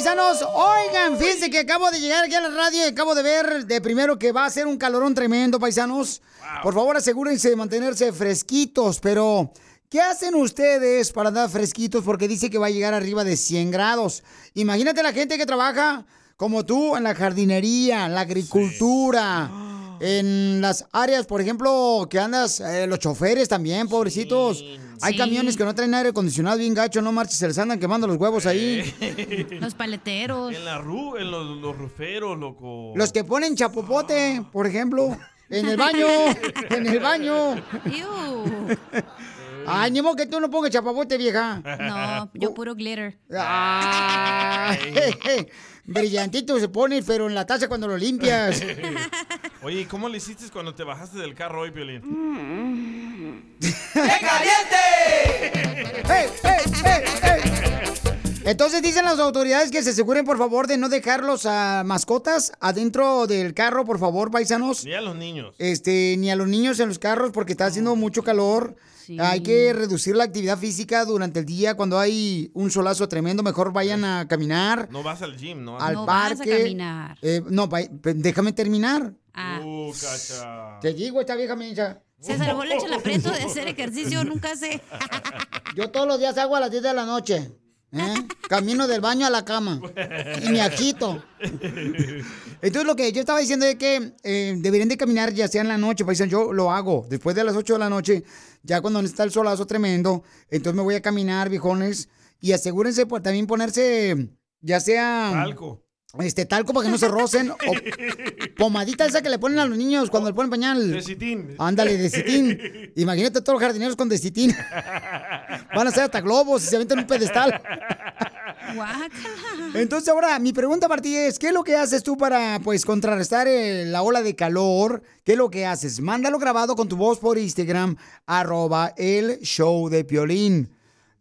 Paisanos. Oigan, fíjense que acabo de llegar aquí a la radio y acabo de ver de primero que va a ser un calorón tremendo, paisanos. Por favor, asegúrense de mantenerse fresquitos, pero ¿qué hacen ustedes para andar fresquitos? Porque dice que va a llegar arriba de 100 grados. Imagínate la gente que trabaja como tú en la jardinería, en la agricultura. En las áreas, por ejemplo, que andas, eh, los choferes también, pobrecitos. Hay Sí. camiones que no traen aire acondicionado bien gacho, no marches, se les andan quemando los huevos ahí. Los paleteros. En la ru, en los, los ruferos, loco. Los que ponen chapopote, por ejemplo, en el baño, en el baño. Ay, ni modo que tú no pongas chapopote, vieja. No, yo puro glitter. Ay, brillantito se pone, pero en la taza cuando lo limpias. Oye, ¿y cómo le hiciste cuando te bajaste del carro hoy, Piolín? ¡Ey, ey, ey, ey! Entonces dicen las autoridades que se aseguren, por favor, de no dejar los ah, mascotas adentro del carro, por favor, paisanos. Ni a los niños. Este, ni a los niños en los carros porque está haciendo mucho calor. Hay que reducir la actividad física durante el día. Cuando hay un solazo tremendo, mejor vayan a caminar No vas al gym, ¿no? al parque. Eh, no, va- pe- déjame terminar. Uh, cacha. Te digo, esta vieja mensa. Se salvó el aprieto de hacer ejercicio, nunca sé. Yo todos los días hago a las 10 de la noche. ¿Eh? Camino del baño a la cama. Y me agito. Entonces lo que yo estaba diciendo es que eh, deberían de caminar ya sea en la noche, paisan, yo lo hago después de las 8 de la noche, ya cuando está el solazo tremendo, entonces me voy a caminar, viejones, y asegúrense por también ponerse, ya sea... Talco. Este, talco para que no se rocen, o pomadita esa que le ponen a los niños cuando le ponen pañal. Decitín. Ándale, de citín. Imagínate todos los jardineros con decitín. Van a ser hasta globos y se aventan un pedestal. Entonces ahora, mi pregunta para ti es, ¿qué es lo que haces tú para, pues, contrarrestar eh, la ola de calor? ¿Qué es lo que haces? Mándalo grabado con tu voz por Instagram, arroba el show de Piolín.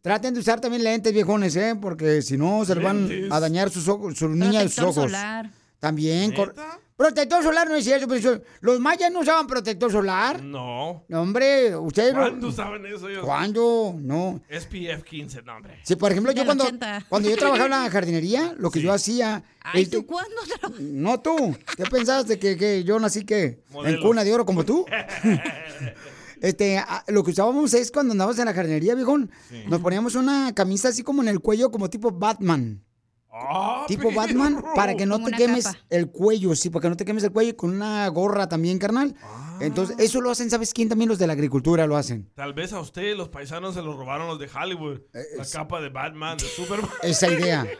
Traten de usar también lentes, viejones, ¿eh? Porque si no, se les van a dañar sus ojos, sus niñas de sus ojos. solar. También. cor- Protector solar no es cierto, pero eso- los mayas no usaban protector solar. No. No, hombre, ustedes... ¿Cuándo saben eso ellos? ¿Cuándo? No. SPF 15, no, hombre. Sí, por ejemplo, yo cuando, 80. cuando yo trabajaba en la jardinería, lo que yo hacía... Ay, este, ¿tú cuándo? no tú. ¿Qué pensaste? ¿Que, que yo nací que en cuna de oro como tú? Este, lo que usábamos es cuando andábamos en la jardinería, viejón, nos poníamos una camisa así como en el cuello, como tipo Batman. Ah, tipo Batman, para que no Como te quemes capa. el cuello, sí, para que no te quemes el cuello y con una gorra también, carnal. Entonces, eso lo hacen, ¿sabes quién? También los de la agricultura lo hacen. Tal vez a usted los paisanos se los robaron los de Hollywood. La capa de Batman, de Superman. Eh, Esa idea.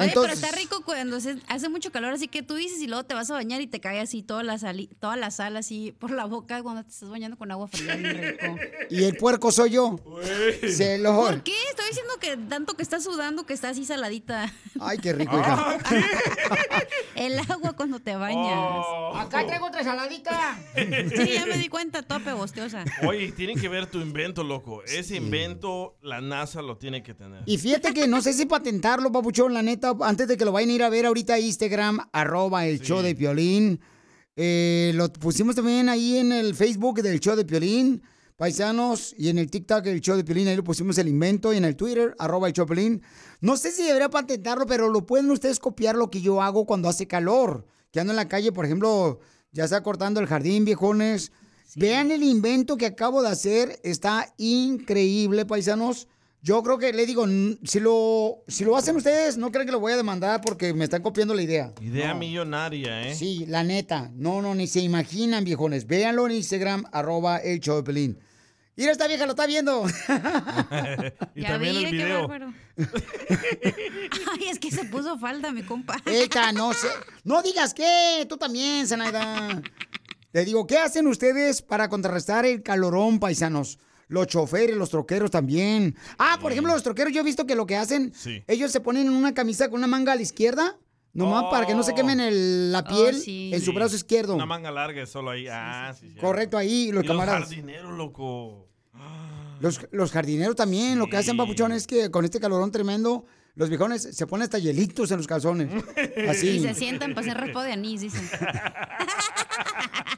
Oye, pero está rico cuando se- hace mucho calor, así que tú dices y luego te vas a bañar y te cae así toda la, sali- toda la sal así por la boca cuando te estás bañando con agua fría. rico. Y el puerco soy yo. Se lo... ¿Por qué? Estoy diciendo que tanto que está sudando que está así saladita. Ay, qué rico, Ah, hija. El agua cuando te bañas. Oh. Acá traigo otra saladita. Sí, ya me di cuenta, toda pegostiosa. Oye, tienen que ver tu invento, loco. Ese invento, la NASA lo tiene que tener. Y fíjate que no sé si patentarlo, papuchón, la neta, antes de que lo vayan a ir a ver ahorita a Instagram, arroba el show de Piolín. Eh, lo pusimos también ahí en el Facebook del show de Piolín, paisanos, y en el TikTok el show de Piolín, ahí lo pusimos el invento, y en el Twitter, arroba el show de Piolín. No sé si debería patentarlo, pero lo pueden ustedes copiar lo que yo hago cuando hace calor. Que ando en la calle, por ejemplo, ya está cortando el jardín, viejones. Vean el invento que acabo de hacer, está increíble, paisanos. Yo creo que, le digo, si lo, si lo hacen ustedes, no creo que lo voy a demandar porque me están copiando la idea. Idea No. millonaria, ¿eh? Sí, la neta. No, no, ni se imaginan, viejones. Véanlo en Instagram, arroba el show de Pelín. Mira, esta vieja lo está viendo. y Ya también vi, el qué video. bárbaro. Ay, es que se puso falta, mi compa. Esta, no sé. No digas qué, tú también, Zenaida. Te digo, ¿qué hacen ustedes para contrarrestar el calorón, paisanos? Los choferes, los troqueros también. Ah, por ejemplo, los troqueros, yo he visto que lo que hacen, Sí. ellos se ponen una camisa con una manga a la izquierda, nomás para que no se quemen el- la piel sí. en su Sí. brazo izquierdo. Una manga larga solo ahí. ah, sí, sí. Correcto, ahí, los y camaradas. Los jardineros, loco. Los, los jardineros también, lo que hacen, papuchón, es que con este calorón tremendo, los viejones se ponen hasta hielitos en los calzones. Y Así. se sientan para hacer raspo de anís, dicen.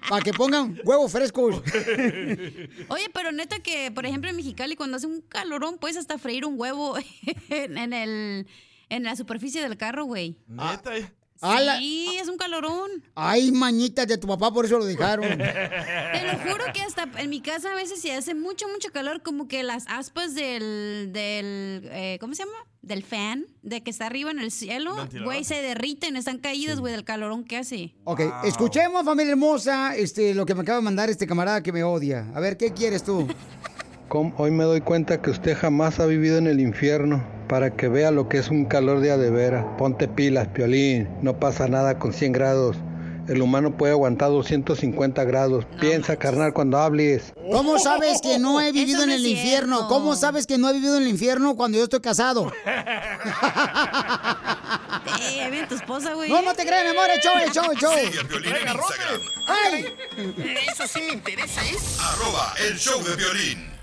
Para que pongan huevos frescos. Oye, pero neta que, por ejemplo, en Mexicali, cuando hace un calorón, puedes hasta freír un huevo en, en el, en la superficie del carro, güey. Neta. eh. Ala. Sí, es un calorón. Ay, mañitas de tu papá, por eso lo dejaron. Te lo juro que hasta en mi casa a veces si hace mucho, mucho calor, como que las aspas del, del eh, ¿cómo se llama? Del fan, de que está arriba en el cielo, güey, se derriten, están caídas, güey, del calorón que hace. Ok, escuchemos, familia hermosa, este, lo que me acaba de mandar este camarada que me odia. A ver, ¿qué quieres tú? Hoy me doy cuenta que usted jamás ha vivido en el infierno para que vea lo que es un calor de a de veras. Ponte pilas, Piolín. No pasa nada con 100 grados. El humano puede aguantar 250 grados. Piensa, carnal, cuando hables. ¿Cómo sabes que no he vivido en el es infierno? ¿Cómo sabes que no he vivido en el infierno cuando yo estoy casado? Eh, ahí viene tu esposa, güey. No, no te creas, mi amor, show, el show, show. Sigue a Piolín en Instagram. ¡Ay! Eso sí me interesa, ¿eh? Arroba el show de violín.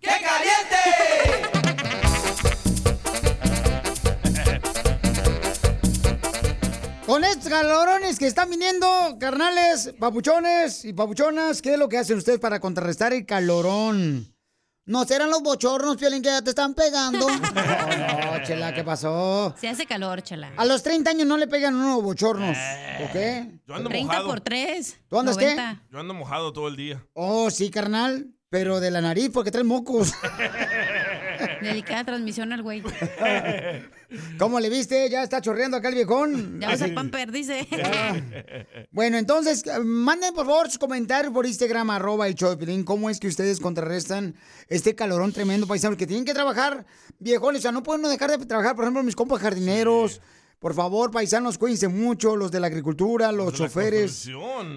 ¡Qué caliente! Con estos calorones que están viniendo, carnales, papuchones y papuchonas, ¿qué es lo que hacen ustedes para contrarrestar el calorón? ¿No serán los bochornos, Piolín, que ya te están pegando? No, no, chela, ¿qué pasó? Se hace calor, chala. A los 30 años no le pegan unos bochornos, ¿ok? Yo ando 30 mojado. por 3. ¿Tú andas qué? Yo ando mojado todo el día. Oh, sí, carnal, pero de la nariz porque traes mocos. Dedicada transmisión al güey. ¿Cómo le viste? Ya está chorreando acá el viejón. Ya ves el pamper, dice. Bueno, entonces, eh, manden por favor sus comentarios por Instagram, arroba el show de Piolín. ¿Cómo es que ustedes contrarrestan este calorón tremendo, paisanos? Que tienen que trabajar, viejones. O sea, no pueden no dejar de trabajar. Por ejemplo, mis compas jardineros. Por favor, paisanos, cuídense mucho. Los de la agricultura, los, de choferes.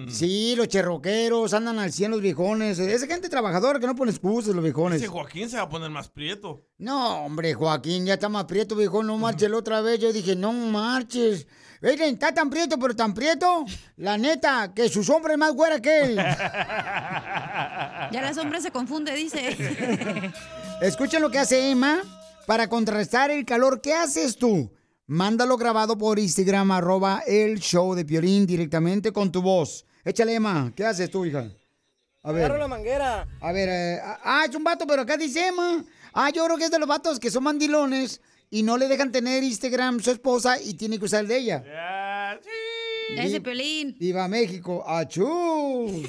Sí, los cherroqueros, andan al 100 los viejones. Esa gente trabajadora que no pone excusas, los viejones. Ese Joaquín se va a poner más prieto. No, hombre, Joaquín, ya está más prieto, viejo, no marches la otra vez. Yo dije, no marches. Miren, está tan prieto, pero tan prieto. La neta, que su sombra es más güera que él. Ya la sombra se confunde, dice. Escuchen lo que hace Emma para contrarrestar el calor. ¿Qué haces tú? Mándalo grabado por Instagram, arroba el show de Piolín directamente con tu voz. Échale, Emma. ¿Qué haces tú, hija? A ver. Agarro la manguera. A ver, eh, ah, es un vato, pero acá dice Emma. Ah, yo creo que es de los vatos que son mandilones y no le dejan tener Instagram su esposa y tiene que usar el de ella. Ya, sí. Ese pelín. Viva México. ¡Achú!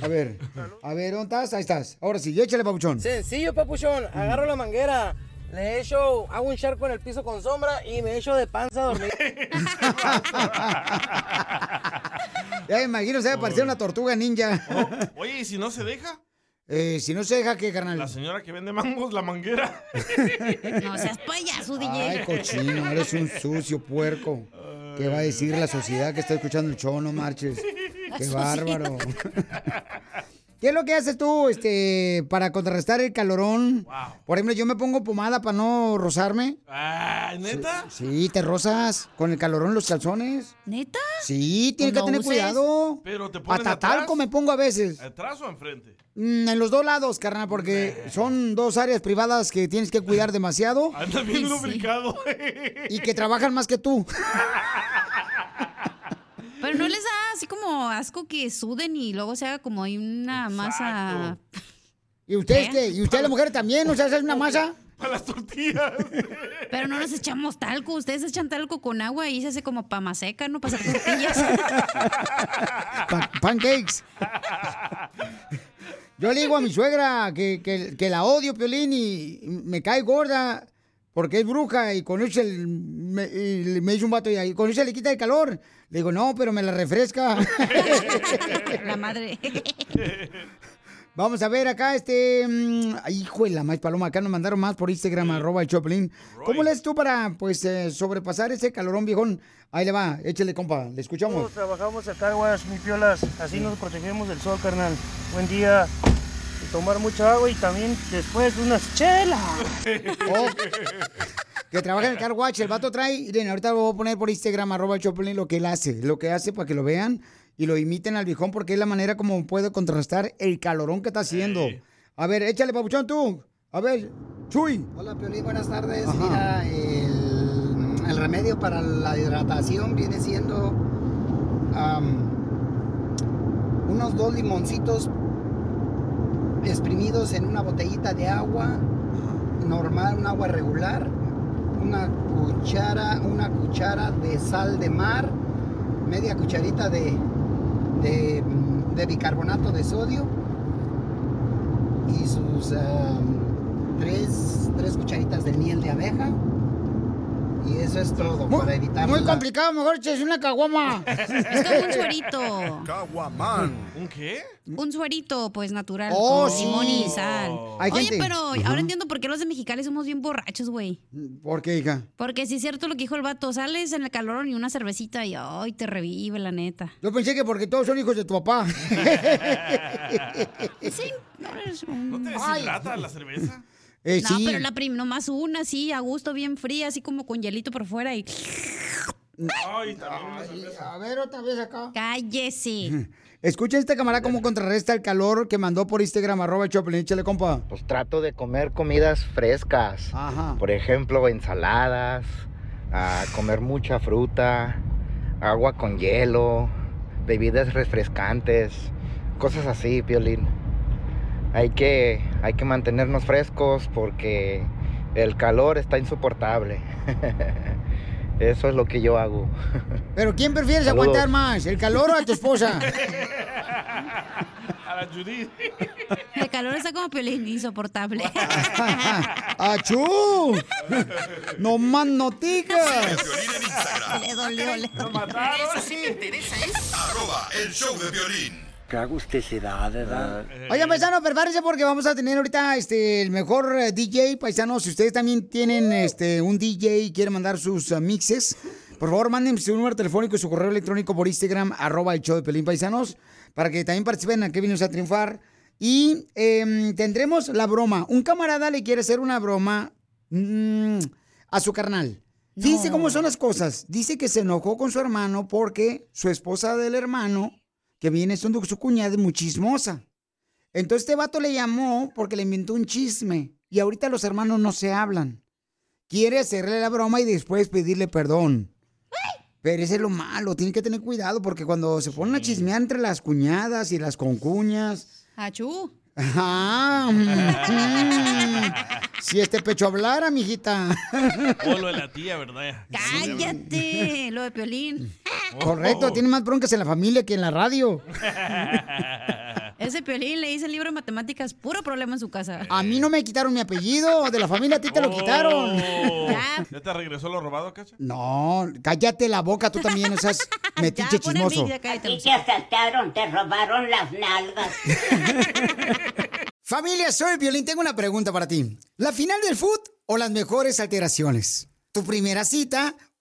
A ver, a ver, ¿dónde estás? Ahí estás. Ahora sí, échale, papuchón. Sencillo, papuchón. Agarro la manguera. Le echo, hago un charco en el piso con sombra y me echo de panza a dormir. Ya me imagino, se va a parecer una tortuga ninja. Oye, ¿y si no se deja? Eh, si no se deja, ¿qué, carnal? La señora que vende mangos, la manguera. No seas payaso, DJ. Ay, cochino, eres un sucio puerco. ¿Qué va a decir la sociedad que está escuchando el show? No marches. Qué bárbaro. ¿Qué es lo que haces tú este, para contrarrestar el calorón? Por ejemplo, yo me pongo pomada para no rozarme. Ah, ¿neta? Sí, te rozas con el calorón los calzones. ¿Neta? Sí, tienes Pues que no tener uses. cuidado. Pero te pones Hasta atrás. talco me pongo a veces. ¿Atrás o enfrente? Mm, en los dos lados, carnal, porque son dos áreas privadas que tienes que cuidar demasiado Anda bien Sí. lubricado. y que trabajan más que tú. Pero no les da así como asco que suden y luego se haga como hay una masa. ¿Y ustedes ¿Eh? qué? ¿Y ustedes las mujeres también? ¿O sea, hacen una masa? Para las tortillas. Pero no nos echamos talco. Ustedes echan talco con agua y se hace como pama seca, ¿no? Para hacer tortillas. Pa- pancakes. Yo le digo a mi suegra que, que- que la odio, Piolín, y me cae gorda porque es bruja y con eso el- me, y me dice un vato y con eso le quita el calor. Le digo, no, pero me la refresca. La madre. Vamos a ver acá, este... mm, hijo de la más paloma, acá nos mandaron más por Instagram, arroba el Choplin. ¿Cómo le haces tú para, pues, eh, sobrepasar ese calorón, viejón? Ahí le va, échale, compa, le escuchamos. Todos trabajamos car wash, mi piolas. Así nos protegemos del sol, carnal. Buen día. Tomar mucha agua y también después unas chelas. Oh, que trabaja en el car watch, el vato trae, miren, ahorita lo voy a poner por Instagram, arroba el Choplin, lo que él hace, lo que hace para que lo vean y lo imiten al viejón porque es la manera como puede contrastar el calorón que está haciendo. A ver, échale, papuchón, tú. A ver, Chuy. Hola, Piolín, buenas tardes. Ajá. Mira, el, el remedio para la hidratación viene siendo unos dos limoncitos exprimidos en una botellita de agua normal, un agua regular, una cuchara, una de sal de mar, media cucharita de, de, bicarbonato de sodio y sus am, tres, tres cucharitas de miel de abeja. Y eso es todo para evitar Muy la- complicado, mejor es una caguama. Es como un suerito. Caguamán. ¿Un qué? Un suerito, pues, natural. Oh, con sí. limón y sal. Hay Oye, gente- pero ahora entiendo por qué los de Mexicali somos bien borrachos, güey. ¿Por qué, hija? Porque si es cierto lo que dijo el vato, sales en el calor y una cervecita y ay, te revive, la neta. Yo pensé que porque todos son hijos de tu papá. Sí, no eres un- ¿No te deshidrata la cerveza? Eh, No, sí. pero la prim nomás una así, a gusto, bien fría, así como con hielito por fuera y Ay, también. A ver, otra vez acá. cállese. Escucha este camarada cómo contrarresta el calor que mandó por Instagram, arroba Choplin, échale, compa. Pues trato de comer comidas frescas. Ajá. Por ejemplo, ensaladas, a comer mucha fruta, agua con hielo, bebidas refrescantes, cosas así, Piolín. Hay que, hay que mantenernos frescos porque el calor está insoportable. Eso es lo que yo hago. Pero ¿quién prefieres Saludos. aguantar más, el calor o a tu esposa? A la Judith. El calor está como piolín, insoportable. ¡Achú! ¡No más noticas! Piolín en Instagram. le dolió, le dolió. Eso sí me interesa, ¿eh? Arroba el show de violín. Qué agusticidad, ¿verdad? Oigan, paisanos, prepárense porque vamos a tener ahorita este, el mejor eh, DJ, paisanos. Si ustedes también tienen este, un DJ y quieren mandar sus eh, mixes, por favor, manden su número telefónico y su correo electrónico por Instagram, arroba el show de Pelín Paisanos, para que también participen en que vienes a triunfar. Y em, tendremos la broma. Un camarada le quiere hacer una broma mm, a su carnal. Fíjense cómo son las cosas. Dice que se enojó con su hermano porque su esposa del hermano, que viene siendo su cuñada, es muy chismosa. Entonces este vato le llamó porque le inventó un chisme. Y ahorita los hermanos no se hablan. Quiere hacerle la broma y después pedirle perdón. Pero ese es lo malo, tiene que tener cuidado porque cuando se ponen a chismear entre las cuñadas y las concuñas. Achú. Ajá. mm, si este pecho hablara, mijita. O lo de la tía, ¿verdad? Cállate, lo de piolín. Correcto, tiene más broncas en la familia que en la radio. Ese piolín le hice el libro de matemáticas, puro problema en su casa. A mí no me quitaron mi apellido, de la familia a ti te lo quitaron. Oh. Ya. ¿Ya te regresó lo robado, Cacha? No, cállate la boca, tú también, o seas metiche chismoso. te asaltaron, te robaron las nalgas. Familia, soy Violín, tengo una pregunta para ti. ¿La final del foot o las mejores alteraciones? ¿Tu primera cita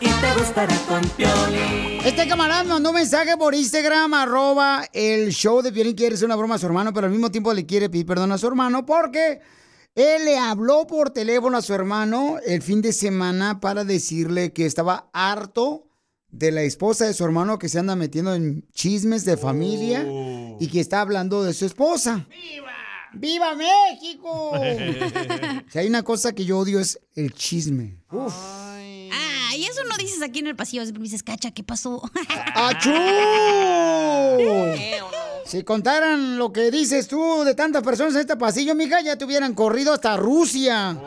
Y te gustará con Piolín. Este camarada mandó un mensaje por Instagram, arroba el show de Piolín, quiere hacer una broma a su hermano, pero al mismo tiempo le quiere pedir perdón a su hermano porque él le habló por teléfono a su hermano el fin de semana para decirle que estaba harto de la esposa de su hermano que se anda metiendo en chismes de familia y que está hablando de su esposa. ¡Viva! ¡Viva México! si hay una cosa que yo odio es el chisme. Uf. Ah, y eso no dices aquí en el pasillo. Siempre me dices, cacha, ¿qué pasó? ¡Achú! Si contaran lo que dices tú de tantas personas en este pasillo, mija, ya te hubieran corrido hasta Rusia.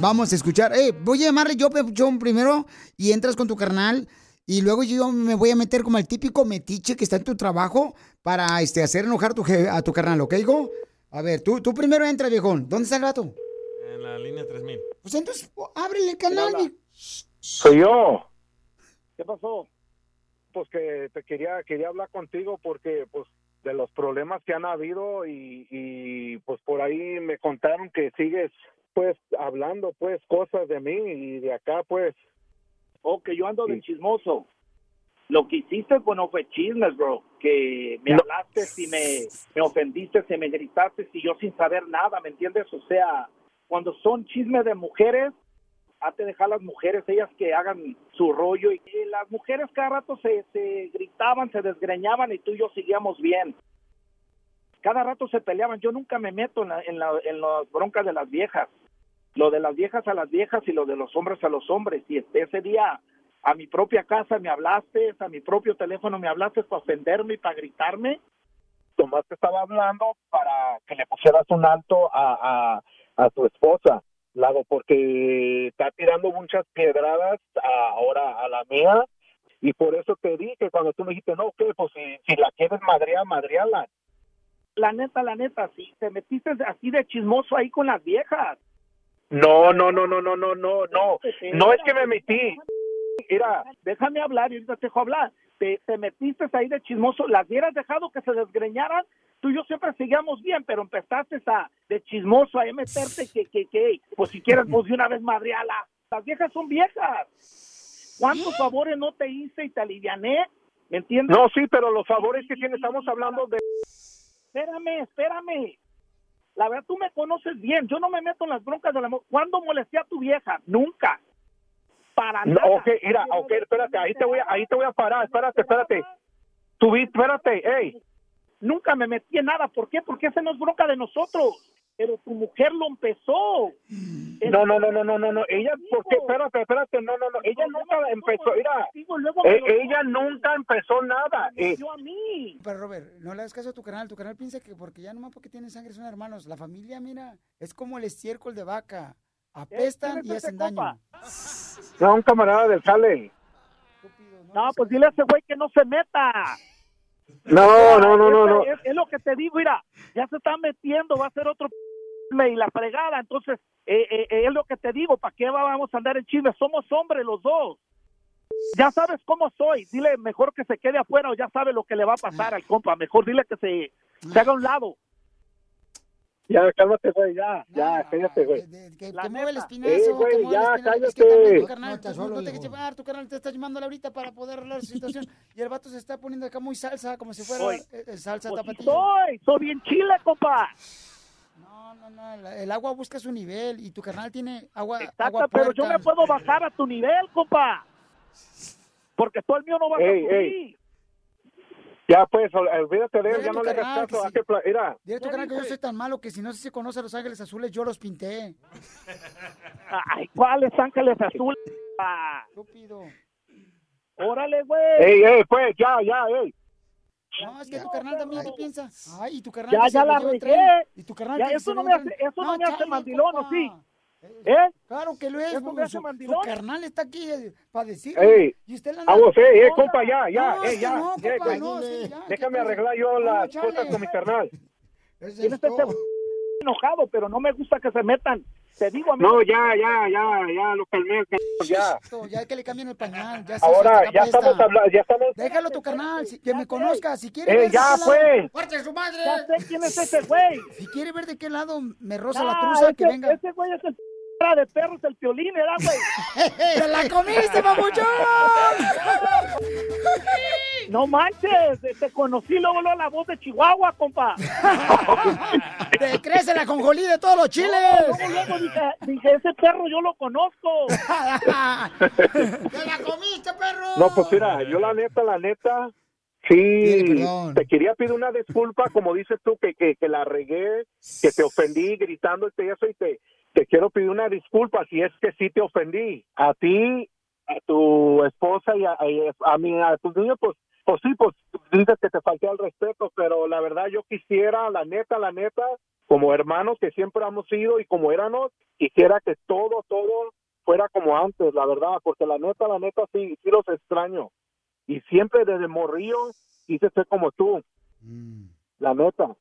Vamos a escuchar. Eh, voy a llamarle yo, primero y entras con tu carnal. Y luego yo me voy a meter como el típico metiche que está en tu trabajo para este, hacer enojar tu a tu carnal, ¿ok, hijo? A ver, tú, tú primero entra, viejón. ¿Dónde está el gato? En la línea 3000. Pues entonces, ábrele el canal. Soy yo. ¿Qué pasó? Pues que te quería quería hablar contigo porque pues de los problemas que han habido y, y pues por ahí me contaron que sigues pues hablando pues cosas de mí y de acá pues Oh, que yo ando de chismoso. Lo que hiciste pues no fue chismes, bro. Que me No. hablaste y me, me ofendiste, y me gritaste y yo sin saber nada, ¿me entiendes? O sea, cuando son chismes de mujeres, hazte dejar las mujeres, ellas que hagan su rollo. Y las mujeres cada rato se, se gritaban, se desgreñaban y tú y yo seguíamos bien. Cada rato se peleaban. Yo nunca me meto en, la- en, la- en las broncas de las viejas lo de las viejas a las viejas y lo de los hombres a los hombres. Y este- ese día a mi propia casa me hablaste, a mi propio teléfono me hablaste para ofenderme y para gritarme. Tomás te estaba hablando para que le pusieras un alto a, a, a su esposa, Lago, porque está tirando muchas piedradas ahora a la mía. Y por eso te dije cuando tú me dijiste, no, que pues si, la quieres madrear, madreala. La neta, la neta, si te metiste así de chismoso ahí con las viejas. No, no, no, no, no, no, no, no. No es que me metí. Mira, déjame hablar y ahorita te dejo hablar. Te, te metiste ahí de chismoso. Las hubieras dejado que se desgreñaran, tú y yo siempre seguíamos bien, pero empezaste a de chismoso a meterte que, que, que, pues si quieres, pues de una vez madreala. Las viejas son viejas. ¿Cuántos favores no te hice y te aliviané? ¿Me entiendes? No, sí, pero los favores que tienes, estamos hablando de... Espérame, espérame. La verdad, tú me conoces bien. Yo no me meto en las broncas de la. ¿Cuándo molesté a tu vieja? Nunca. Para No, nada. ok, mira, ok, espérate, ahí te voy a, ahí te voy a parar, espérate, espérate. Vi- espérate, hey. Nunca me metí en nada. ¿Por qué? Porque esa no es bronca de nosotros. Pero tu mujer lo empezó. No, no, no, no, no, no, no, ella, porque, espérate, espérate, no, no, no, ella nunca empezó, mira, eh, ella nunca empezó nada. eh, a mí. Pero Robert, no le hagas caso a tu canal. Tu canal piensa que porque ya nomás porque tienen sangre son hermanos. La familia, mira, es como el estiércol de vaca. Apestan y hacen daño. no, un camarada del Sale. No, pues dile a ese güey que no se meta. No, no, no, no, no. Es, es lo que te digo, mira, ya se está metiendo, va a ser otro y la fregada. Entonces, eh, eh, eh, es lo que te digo, ¿para qué vamos a andar en chisme? Somos hombres los dos. Ya sabes cómo soy. Dile mejor que se quede afuera o ya sabe lo que le va a pasar al compa. Mejor dile que se, se haga a un lado. Ya, cálmate, güey, ya, ya, cállate, güey. Que, mueve el espinazo, Eh, que güey, mueve el ya, espinazo. Es que cállate. también tu carnal, No te tú solo, no te dejes hijo. llevar, tu carnal te está llamándole ahorita para poder arreglar su situación. Y el vato se está poniendo acá muy salsa, como si fuera eh, eh, salsa Pues tapatía. soy, soy bien chile, compa. No, no, no, la- el agua busca su nivel y tu carnal tiene agua, Exacto, agua pero yo me puedo bajar a tu nivel, compa. Porque tú el mío no vas Ey, a subir. Ya, pues, ol- olvídate de él, ya no le hagas caso. que pla- Mira, Dile a tu carnal que yo soy tan malo que si no se conoce a Los Ángeles Azules, yo los pinté. Ay, ¿cuáles ángeles azules? Estúpido. Órale, güey. ey, ey, pues, ya, ya, ey. No, es que tu carnal también qué piensa. Ay, y tu carnal Ya, ya la regué. Y tu carnal Ya, que eso no me hace, eso no me hace mandilón, ¿o sí? ¿Eh? Claro que lo es. ¿Eso me hace su, su carnal está aquí eh, para decir. Ey, y usted la vamos, nada- ey, eh, compa, ya, ya, No, es que ya. no, ya, compa, güey. no, sí, ya, Déjame ¿qué arreglar yo No, las chale. cosas con mi carnal. Es este enojado, pero no me gusta que se metan. Te digo a mí. No, ya, ya, ya, ya, lo calmé, ya. Esto, Ya que le cambien el pañal. Ya Ahora, se ya estamos hablando, ya estamos... Déjalo tu carnal, si- que me conozca. Si quiere Eh, ver ya, lado- pues. ¡Fuerte su madre! Ya sé quién es ese güey. Si quiere ver de qué lado me roza Ah, la truza, que ese- venga. Ese güey es el cara de perros, el piolín, ¿verdad, güey? ¡Te la comiste, papuchón! No manches, te- conocí luego, luego la voz de Chihuahua, compa. ¡Te crece la conjolí de todos los chiles! Luego, luego dije, dije, ese perro yo lo conozco. ¡Te la comiste, perro! No, pues mira, yo la neta, la neta, sí, te quería pedir una disculpa, como dices tú, que, que, que la regué, que te ofendí gritando y eso, y te, te quiero pedir una disculpa si es que sí te ofendí. A ti, a tu esposa y a, y a, mí, a tus niños, pues, pues sí, pues dices que te falté al respeto, pero la verdad yo quisiera, la neta, la neta, como hermanos que siempre hemos sido y como éramos, quisiera que todo, todo fuera como antes, la verdad, porque la neta, la neta, sí, sí los extraño. Y siempre desde morrillo quise ser como tú, la neta.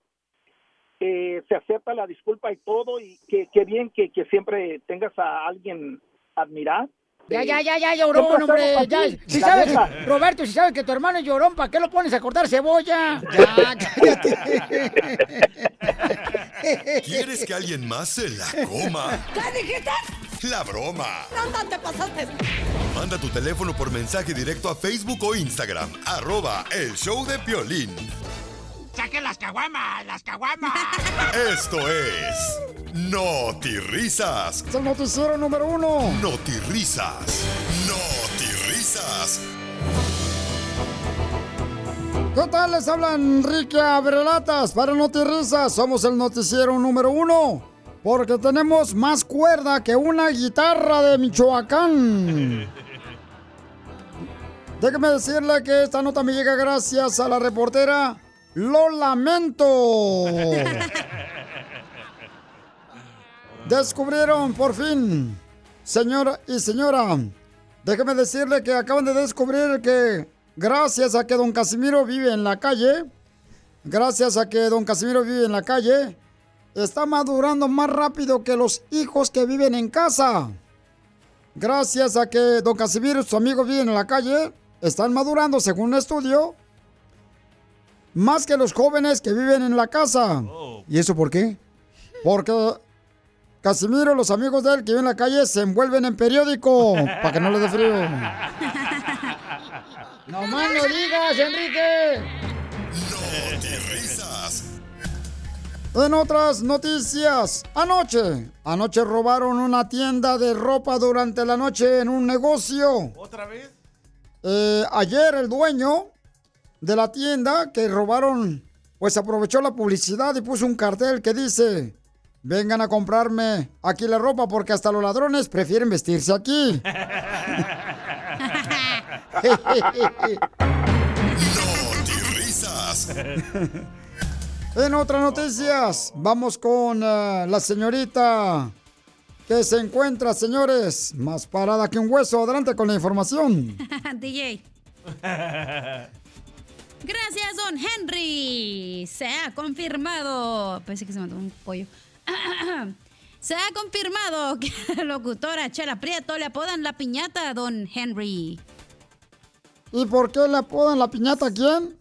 Eh, se acepta la disculpa y todo, y que, que bien que, que siempre tengas a alguien admirar. Ya, Eh, ya, ya, ya, llorón, siempre hombre. Ya, si la sabes, neta. Roberto, si sabes que tu hermano es llorón, ¿para qué lo pones a cortar cebolla? Ya, cállate. ¿Quieres que alguien más se la coma? ¿Qué dijiste? La broma. No, te pasaste. Manda tu teléfono por mensaje directo a Facebook o Instagram. Arroba el show de Piolín. ¡Saquen las caguamas! ¡Las caguamas! Esto es... Risas. Es el noticiero número uno. Risas. Risas. ¿Qué tal? Les habla Enrique Abrelatas para Notirrisas. Somos el noticiero número uno. Porque tenemos más cuerda que una guitarra de Michoacán. Déjeme decirle que esta nota me llega gracias a la reportera Lo Lamento. Descubrieron por fin, señor y señora. Déjeme decirle que acaban de descubrir que gracias a que don Casimiro vive en la calle, gracias a que don Casimiro vive en la calle, está madurando más rápido que los hijos que viven en casa. Gracias a que don Casimiro y sus amigos viven en la calle, están madurando, según un estudio, más que los jóvenes que viven en la casa. ¿Y eso por qué? Porque Casimiro, los amigos de él que viven en la calle, se envuelven en periódico para que no les dé frío. No más no digas, Enrique. Risas. En otras noticias, anoche, anoche robaron una tienda de ropa durante la noche en un negocio. ¿Otra vez? Eh, ayer el dueño de la tienda que robaron, pues aprovechó la publicidad y puso un cartel que dice, vengan a comprarme aquí la ropa porque hasta los ladrones prefieren vestirse aquí. Risas. En otras noticias, vamos con eh, la señorita que se encuentra, señores, más parada que un hueso. Adelante con la información. DJ. Gracias, don Henry. Se ha confirmado. Pensé que se mató un pollo. Se ha confirmado que a la locutora Chela Prieto le apodan la piñata a don Henry. ¿Y por qué le apodan la piñata a quién?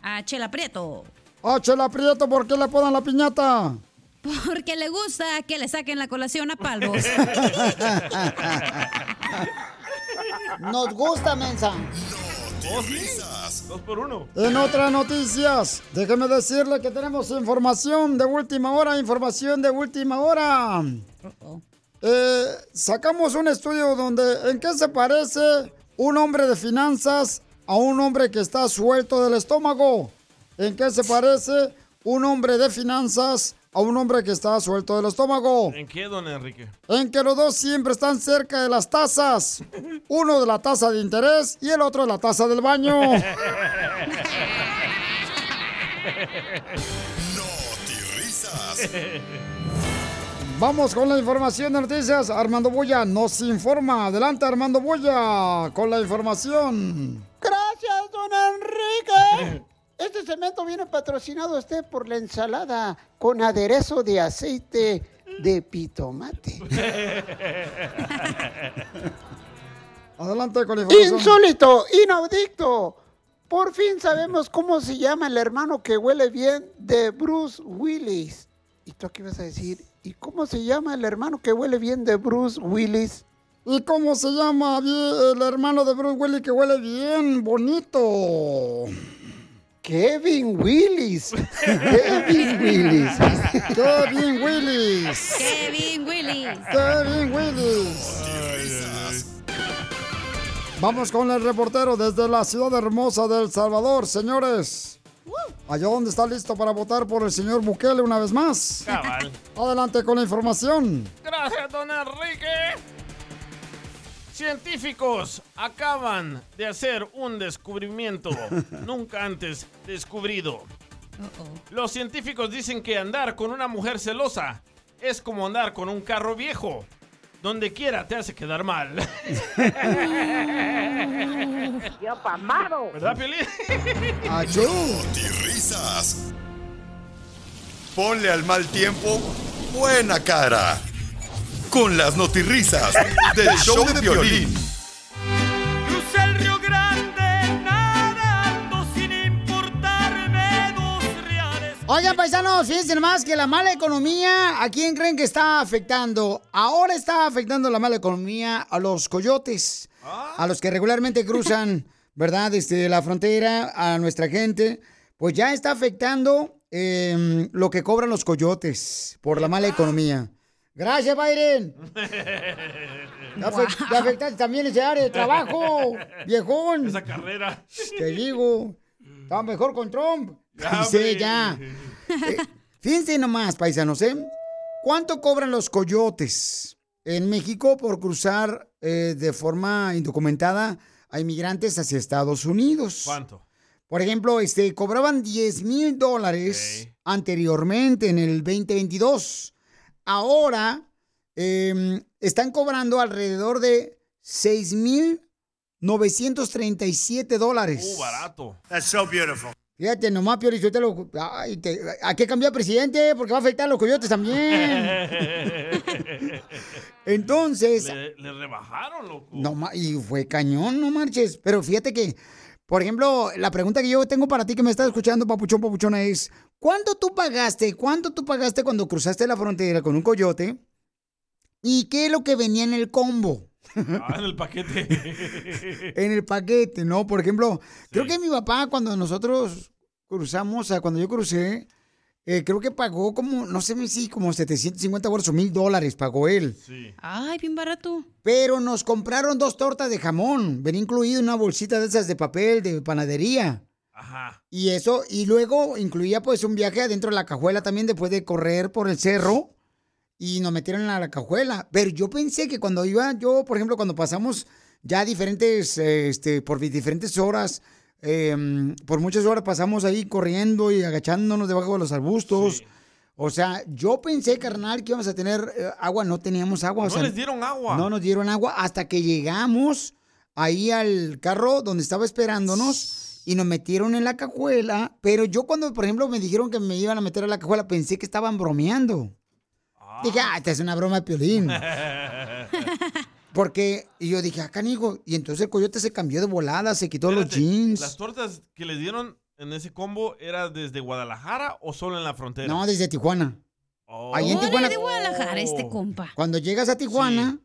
A Chela Prieto. Ah, Chela Prieto, ¿por qué le apodan la piñata? Porque le gusta que le saquen la colación a palvos. Nos gusta, mensa. Dos por uno. En otras noticias, déjeme decirle que tenemos información de última hora, información de última hora. Eh, sacamos un estudio donde, ¿en qué se parece un hombre de finanzas a un hombre que está suelto del estómago? ¿En qué se parece un hombre de finanzas a un hombre que está suelto del estómago? ¿En qué, don Enrique? En que los dos siempre están cerca de las tasas. Uno de la tasa de interés y el otro de la tasa del baño. risas. Vamos con la información de noticias. Armando Boya nos informa. Adelante, Armando Boya, con la información. Gracias, don Enrique. Este cemento viene patrocinado usted por la ensalada con aderezo de aceite de pitomate. Adelante con. Insólito, inaudito. Por fin sabemos cómo se llama el hermano que huele bien de Bruce Willis. ¿Y tú qué vas a decir? ¿Y cómo se llama el hermano que huele bien de Bruce Willis? ¿Y cómo se llama el hermano de Bruce Willis que huele bien bonito? Kevin Willis. Kevin Willis. Kevin Willis. Kevin Willis. Kevin Willis. Vamos con el reportero desde la ciudad hermosa de El Salvador, señores. Allá donde está listo para votar por el señor Bukele una vez más. Cabal. Adelante con la información. Gracias, don Enrique. Científicos acaban de hacer un descubrimiento nunca antes descubrido. Los científicos dicen que andar con una mujer celosa es como andar con un carro viejo. Donde quiera te hace quedar mal. ¡Yo pamado! ¿Verdad, Piolín? risas. Ponle al mal tiempo buena cara. Con las notirrisas del show de violín. Crucé el Río Grande nadando sin importarme dos reales. Oigan, paisanos, fíjense nomás que la mala economía, ¿a quién creen que está afectando? Ahora está afectando la mala economía a los coyotes, a los que regularmente cruzan, ¿verdad? Desde la frontera, a nuestra gente. Pues ya está afectando eh, lo que cobran los coyotes por la mala economía. Gracias, Byron. Ya, afe- ya afectaste también ese área de trabajo, viejón. Esa carrera. Te digo, está mejor con Trump. Ya, Sí, ya. Eh, fíjense nomás, paisanos, ¿eh? ¿Cuánto cobran los coyotes en México por cruzar eh, de forma indocumentada a inmigrantes hacia Estados Unidos? ¿Cuánto? Por ejemplo, este, cobraban 10 mil dólares anteriormente en el 2022. Ahora eh, están cobrando alrededor de 6 mil 937 dólares. Uh, barato. That's so beautiful. Fíjate, nomás, Piorichotelo, ay, te- ¿a qué cambiar presidente? Porque va a afectar a los coyotes también. Entonces, Le, le rebajaron, loco. no, y fue cañón, no marches. Pero fíjate que, por ejemplo, la pregunta que yo tengo para ti que me estás escuchando, papuchón, papuchona, es, ¿cuánto tú pagaste? ¿Cuánto tú pagaste cuando cruzaste la frontera con un coyote? ¿Y qué es lo que venía en el combo? Ah, en el paquete. en el paquete, ¿no? Por ejemplo, creo que mi papá cuando nosotros cruzamos, o sea, cuando yo crucé, eh, creo que pagó como, no sé si como 750 dólares o mil dólares pagó él. Ay, bien barato. Pero nos compraron dos tortas de jamón. Venía incluido una bolsita de esas de papel de panadería. Ajá. Y eso, y luego incluía pues un viaje adentro de la cajuela también después de correr por el cerro. Y nos metieron a la cajuela. Pero yo pensé que cuando iba, yo, por ejemplo, cuando pasamos ya diferentes, eh, este, por diferentes horas, eh, por muchas horas pasamos ahí corriendo y agachándonos debajo de los arbustos. O sea, yo pensé, carnal, que íbamos a tener eh, agua. No teníamos agua. o No sea, les dieron agua. No nos dieron agua hasta que llegamos ahí al carro donde estaba esperándonos y nos metieron en la cajuela. Pero yo cuando, por ejemplo, me dijeron que me iban a meter a la cajuela, pensé que estaban bromeando. Dije, ah, esta es una broma de piolín. Porque, y yo dije, acá, canijo. Y entonces el coyote se cambió de volada, se quitó los jeans. ¿Las tortas que le dieron en ese combo era desde Guadalajara o solo en la frontera? No, desde Tijuana. Ahí en Órale, Tijuana. de Guadalajara, este compa. Cuando llegas a Tijuana,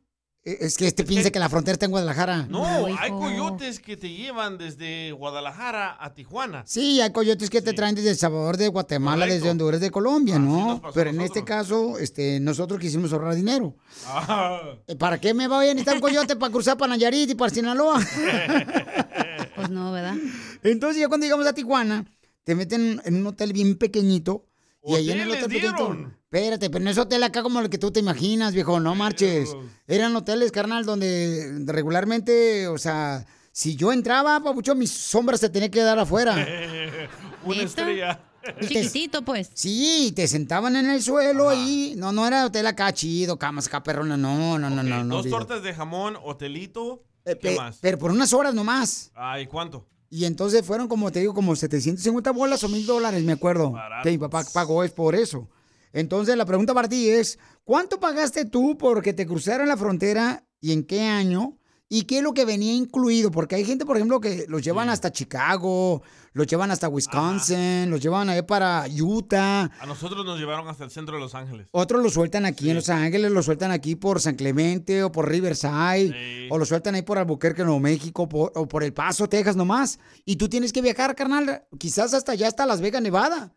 es que este piensa que la frontera está en Guadalajara. No, hay coyotes que te llevan desde Guadalajara a Tijuana. Sí, hay coyotes que te traen desde El Salvador, de Guatemala, desde Honduras, de Colombia, ¿no? Pero en este caso, este, nosotros quisimos ahorrar dinero. Ah. Eh, ¿Para qué me va a necesitar un coyote para cruzar para Nayarit y para Sinaloa? Pues no, ¿verdad? Entonces ya cuando llegamos a Tijuana, te meten en un hotel bien pequeñito. Y ahí en el ¡Hoteles hotel pequeñito. Espérate, pero no es hotel acá como el que tú te imaginas, viejo, no marches. Eran hoteles, carnal, donde regularmente, o sea, si yo entraba, papucho, mis sombras se tenía que dar afuera. Una estrella. Chiquitito, pues. Sí, te sentaban en el suelo y no, no era hotel acá chido, camas acá perrona, no, no, no, no, no. Dos tortas de jamón, hotelito. ¿Qué Pe- más? Pero por unas horas nomás. Ay, ¿cuánto? Y entonces fueron como te digo, como 750 bolas o mil dólares, me acuerdo. Que mi papá pagó es por eso. Entonces la pregunta para ti es, ¿cuánto pagaste tú porque te cruzaron la frontera y en qué año? ¿Y qué es lo que venía incluido? Porque hay gente, por ejemplo, que los llevan hasta Chicago, los llevan hasta Wisconsin, los llevan ahí para Utah. A nosotros nos llevaron hasta el centro de Los Ángeles. Otros lo sueltan aquí en Los Ángeles, lo sueltan aquí por San Clemente o por Riverside, o lo sueltan ahí por Albuquerque, Nuevo México, por- o por El Paso, Texas nomás. Y tú tienes que viajar, carnal, quizás hasta allá, hasta Las Vegas, Nevada,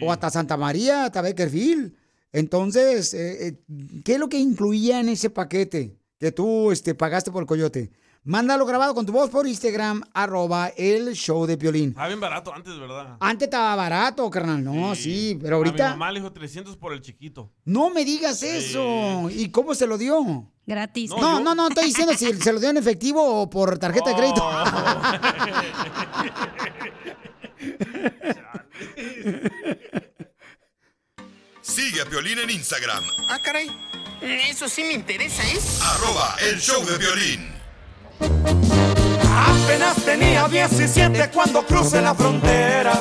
o hasta Santa María, hasta Bakersfield. Entonces, eh, eh, ¿qué es lo que incluía en ese paquete que tú este, pagaste por el coyote? Mándalo grabado con tu voz por Instagram, arroba el show de Piolín. Estaba bien barato antes, ¿verdad? Antes estaba barato, carnal, no, sí, pero A mi ahorita... mamá le dijo 300 por el chiquito. No me digas eso. ¿Y cómo se lo dio? Gratis. No, no, no, estoy diciendo si se lo dio en efectivo o por tarjeta de crédito. Sigue a Piolín en Instagram, Ah, caray. Eso sí me interesa, ¿eh? arroba el show de violín. Apenas tenía 17 cuando crucé la frontera.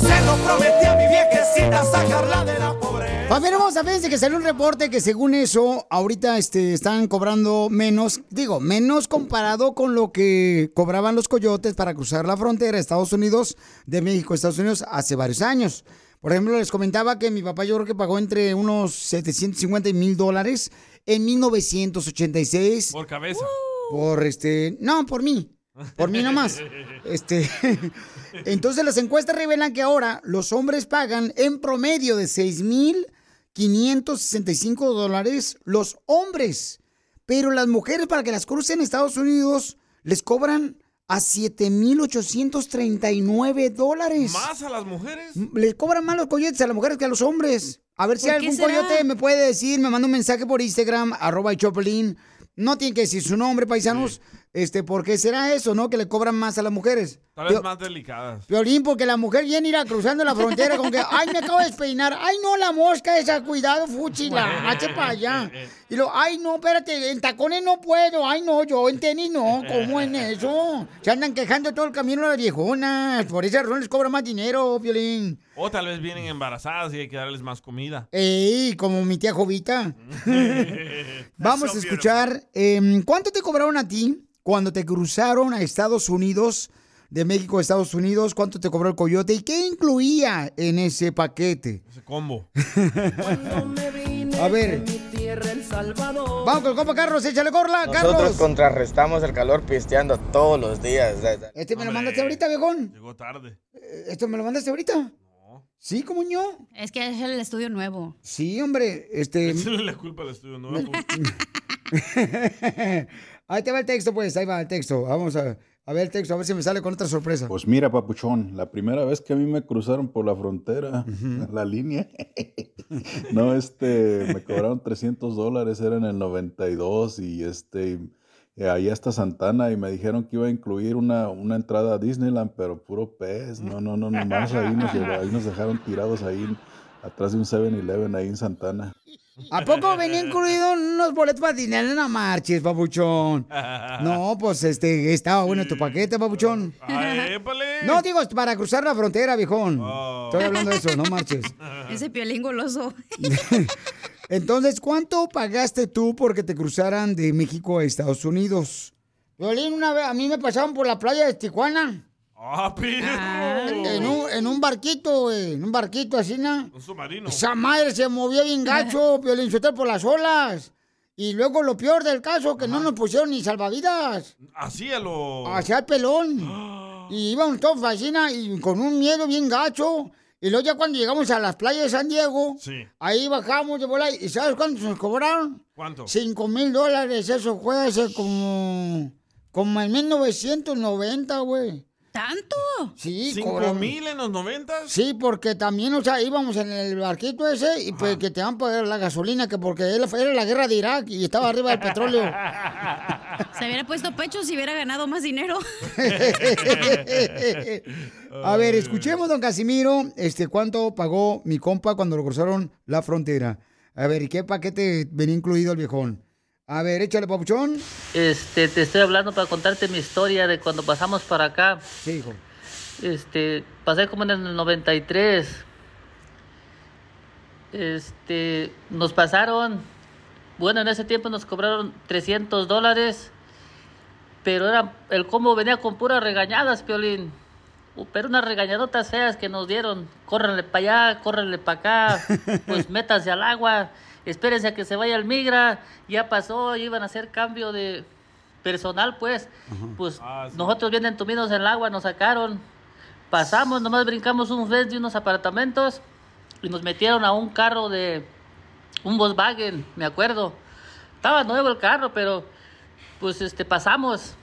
Se lo prometí a mi viejecita sacarla de la pobreza. Familia hermosa, fíjense que salió un reporte que según eso, ahorita este, están cobrando menos, digo, menos comparado con lo que cobraban los coyotes para cruzar la frontera de Estados Unidos, de México a Estados Unidos, hace varios años. Por ejemplo, les comentaba que mi papá yo creo que pagó entre unos 750 y mil dólares en 1986. Por cabeza. Por este, no, por mí. Por mí nomás. Este, entonces las encuestas revelan que ahora los hombres pagan en promedio de 6.565 dólares los hombres, pero las mujeres para que las crucen a Estados Unidos les cobran a 7.839 dólares. ¿Más a las mujeres? Les cobran más los coyotes a las mujeres que a los hombres. A ver si ¿Por qué algún será? coyote me puede decir, me manda un mensaje por Instagram, arroba el Choplin. No tiene que decir su nombre, paisanos. Este, ¿por qué será eso, no? Que le cobran más a las mujeres. Tal vez Pio- más delicadas. Piolín, porque la mujer viene a ir a cruzando la frontera con que, ay, me acabo de despeinar, ay, no, la mosca esa, cuidado, fuchila, hace para allá. Y lo, ay, no, espérate, en tacones no puedo, ay, no, yo en tenis no, ¿cómo en eso? Se andan quejando todo el camino las viejonas, por esa razón les cobra más dinero, Piolín. O tal vez vienen embarazadas y hay que darles más comida. Ey, como mi tía Jovita. Vamos a escuchar, em, ¿cuánto te cobraron a ti cuando te cruzaron a Estados Unidos, de México a Estados Unidos? ¿Cuánto te cobró el coyote y qué incluía en ese paquete? Ese combo. A ver. Vamos con el compa Carlos, échale corla, Nosotros Carlos. contrarrestamos el calor pisteando todos los días. Este me lo mandaste ahorita, viejón. Llegó tarde. Eh, ¿Esto me lo mandaste ahorita? Sí, ¿cómo yo? Es que es el estudio nuevo. Sí, hombre, este... Echarle la culpa al estudio nuevo. ahí te va el texto, pues, ahí va el texto. Vamos a, a ver el texto, a ver si me sale con otra sorpresa. Pues mira, papuchón, la primera vez que a mí me cruzaron por la frontera, la línea, no, este, me cobraron 300 dólares, era en el 92 y este, eh, ahí hasta Santana y me dijeron que iba a incluir una, una entrada a Disneyland, pero puro pez, no, no, no, nomás ahí nos, ahí nos dejaron tirados ahí atrás de un 7-Eleven ahí en Santana. ¿A poco venía incluido unos boletos para Disneyland? No marches, papuchón. No, pues este, estaba bueno tu paquete, papuchón. No, digo, para cruzar la frontera, viejón. Estoy hablando de eso, no marches. Ese piolín goloso. Entonces, ¿cuánto pagaste tú porque te cruzaran de México a Estados Unidos? Violín, una vez, a mí me pasaron por la playa de Tijuana. ¡Ah, perro! En un, en un barquito, güey. En un barquito así, ¿no? Un submarino. Esa madre se movía bien gacho, Piolín por las olas. Y luego lo peor del caso, que no nos pusieron ni salvavidas. Así a lo... Hacia el pelón. Y íbamos todos fascina y con un miedo bien gacho. Y luego ya cuando llegamos a las playas de San Diego, Sí. ahí bajamos de volar. ¿Y sabes cuánto nos cobraron? ¿Cuánto? Cinco mil dólares. Eso fue hace como... Como en 1990, güey. ¿Tanto? Sí, ¿Cinco cobramos. mil en los noventas? Sí, porque también, o sea, íbamos en el barquito ese y pues que te van a pagar la gasolina, que porque era era la guerra de Irak y estaba arriba del petróleo. Se hubiera puesto pecho si hubiera ganado más dinero. A ver, escuchemos, don Casimiro, este, cuánto pagó mi compa cuando lo cruzaron la frontera. A ver, ¿y qué paquete venía incluido el viejón? A ver, échale, papuchón. Este, te estoy hablando para contarte mi historia de cuando pasamos para acá. Sí, hijo. Este, pasé como en el 93. Este, nos pasaron, bueno, en ese tiempo nos cobraron 300 dólares, pero era, el combo venía con puras regañadas, Piolín. Pero unas regañadotas feas que nos dieron. Córranle para allá, córranle para acá, pues métanse al agua, espérense a que se vaya el migra. Ya pasó, iban a hacer cambio de personal, pues. Pues nosotros bien entumidos en el agua, nos sacaron. Pasamos, nomás brincamos un fence de unos apartamentos y nos metieron a un carro de un Volkswagen, me acuerdo. Estaba nuevo el carro, pero pues este pasamos.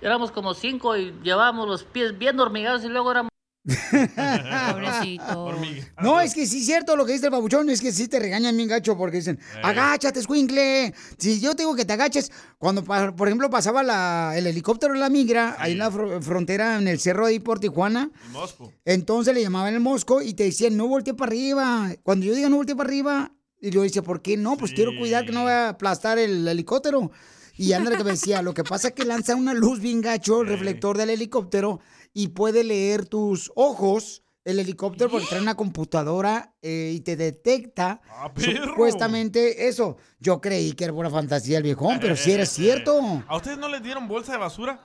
Éramos como cinco y llevábamos los pies bien hormigados y luego éramos Pobrecito. No, es que sí es cierto lo que dice el babuchón, es que sí te regañan bien gacho porque dicen, agáchate, escuincle. Si yo te digo que te agaches, cuando, por ejemplo, pasaba la- el helicóptero de la migra, ahí en la fro- frontera, en el cerro de ahí por Tijuana, Mosco. entonces le llamaban el mosco y te decían, no voltee para arriba. Cuando yo diga no voltee para arriba, y yo decía, ¿por qué no? Pues quiero cuidar que no vaya a aplastar el helicóptero. Y André que me decía, lo que pasa es que lanza una luz bien gacho, el reflector del helicóptero, y puede leer tus ojos, el helicóptero, porque trae una computadora eh, y te detecta perro! supuestamente eso. Yo creí que era pura fantasía el viejón, pero sí era cierto. ¿A ustedes no les dieron bolsa de basura?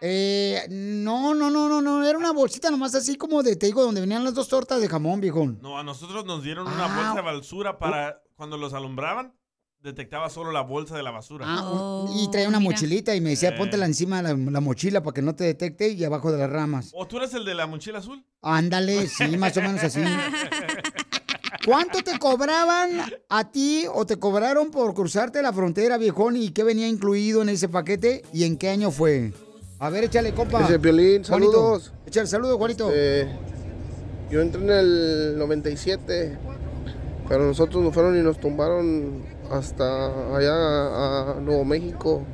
Eh, no, no, no, no, no, era una bolsita nomás así como de, te digo, donde venían las dos tortas de jamón, viejón. No, a nosotros nos dieron una Ah. bolsa de basura para cuando los alumbraban, detectaba solo la bolsa de la basura. Ah, un- y traía una mochilita y me decía, Eh. póntela encima de la, la mochila para que no te detecte y abajo de las ramas. ¿O tú eres el de la mochila azul? Ándale, sí, más o menos así. ¿Cuánto te cobraban a ti o te cobraron por cruzarte la frontera, viejón? ¿Y qué venía incluido en ese paquete? ¿Y en qué año fue? A ver, échale, compa. Ese Juanito, saludos. Échale, saludos, Juanito. Este, yo entré en el 97, pero nosotros nos fueron y nos tumbaron hasta allá a, Nuevo México.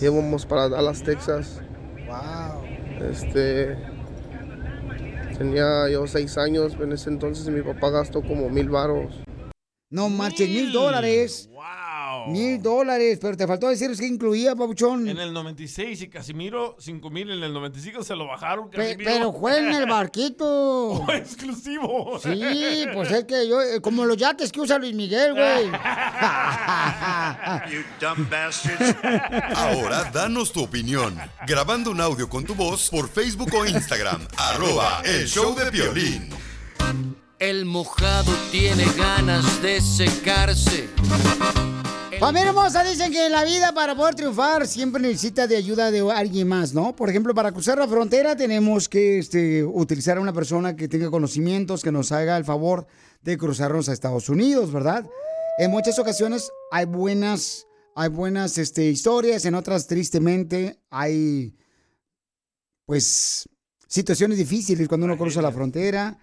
Íbamos para Dallas, Texas. Wow. Este, tenía yo seis años, en ese entonces mi papá gastó como mil varos. No marches, mil dólares. ¡Wow! Mil dólares, pero te faltó decir que incluía, papuchón. En el 96 y Casimiro, 5 mil en el 95 se lo bajaron. Pe- Casimiro. pero fue en el barquito. Oh, exclusivo. Sí, pues es que yo, eh, como los yates que usa Luis Miguel, güey. You dumb bastards. Ahora danos tu opinión. Grabando un audio con tu voz por Facebook o Instagram. arroba el show de violín. El mojado tiene ganas de secarse. Familia hermosa, dicen que en la vida para poder triunfar siempre necesita de ayuda de alguien más, ¿no? Por ejemplo, para cruzar la frontera tenemos que este, utilizar a una persona que tenga conocimientos, que nos haga el favor de cruzarnos a Estados Unidos, ¿verdad? En muchas ocasiones hay buenas, hay buenas este, historias, en otras tristemente hay, pues, situaciones difíciles cuando uno cruza la frontera.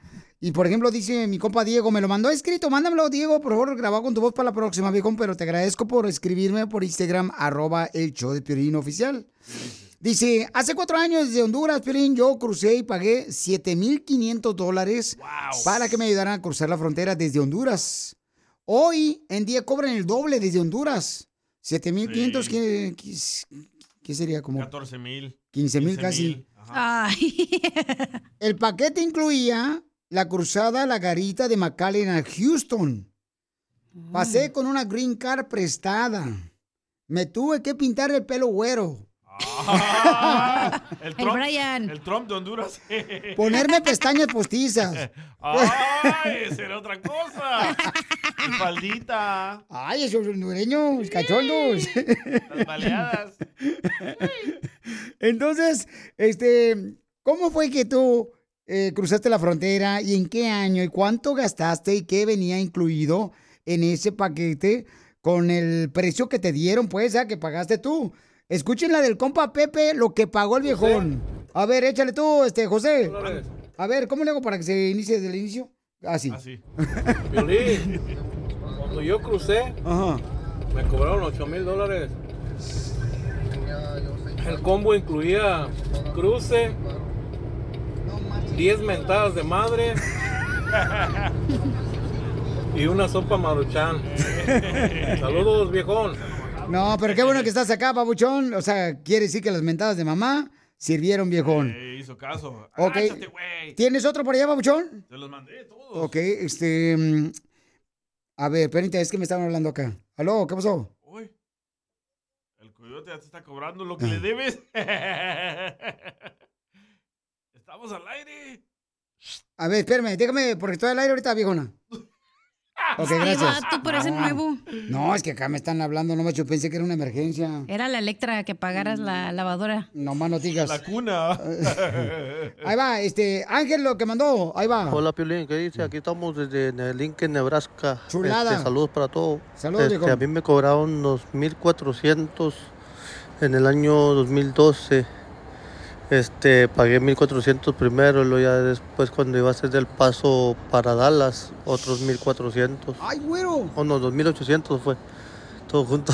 Y por ejemplo, dice mi compa Diego, me lo mandó escrito, mándamelo, Diego, por favor, grabado con tu voz para la próxima, viejo, pero te agradezco por escribirme por Instagram, arroba el show de Piolín oficial. Dice, hace cuatro años desde Honduras, Piolín, yo crucé y pagué 7.500 dólares para que me ayudaran a cruzar la frontera desde Honduras. Hoy en día cobran el doble desde Honduras. 7.500, ¿qué, qué, qué sería? Como 14 mil. 15 mil casi. Ay. El paquete incluía la cruzada a la garita de McAllen a Houston. Pasé con una green card prestada. Me tuve que pintar el pelo güero. Ah, el, El Trump, Brian. El Trump de Honduras. Ponerme pestañas postizas. ¡Ay! Será otra cosa. Y faldita. Ay, esos hondureños, cachondos. Las baleadas. Entonces, este, ¿cómo fue que tú eh, cruzaste la frontera y en qué año y cuánto gastaste y qué venía incluido en ese paquete con el precio que te dieron, pues, ya que pagaste tú? Escuchen la del compa Pepe, lo que pagó el viejón. A ver, échale tú, este, José. A ver, ¿cómo le hago para que se inicie desde el inicio? Así. Piolín, cuando yo crucé, me cobraron 8 mil dólares. El combo incluía cruce, 10 mentadas de madre y una sopa maruchan. Saludos, viejón. No, pero qué bueno que estás acá, babuchón. O sea, quiere decir que las mentadas de mamá sirvieron, viejón. Eh, hizo caso. Ok. ¿Tienes otro por allá, babuchón? Te los mandé todos. Ok, este. mm, A ver, permítame, es que me estaban hablando acá. ¿Aló? ¿Qué pasó? Uy. El coyote ya te está cobrando lo que le debes. Estamos al aire. A ver, espérame, déjame, porque estoy al aire ahorita, viejona. Ok, gracias. vato, parece No. nuevo. No, es que acá me están hablando, no yo pensé que era una emergencia. Era la Electra que pagaras la lavadora. No más no digas. La cuna. Ahí va, este, Ángel lo que mandó, ahí va. Hola Piolín, ¿qué dice? Aquí estamos desde Lincoln, Nebraska. Chulada. Este, saludos para todos. Saludos, Este, a mí me cobraron unos 1400 en el año 2012. Este, pagué 1400 primero, y luego ya después cuando iba a hacer del paso para Dallas, otros 1400. Ay, güero. O no, 2800 fue. Todo junto.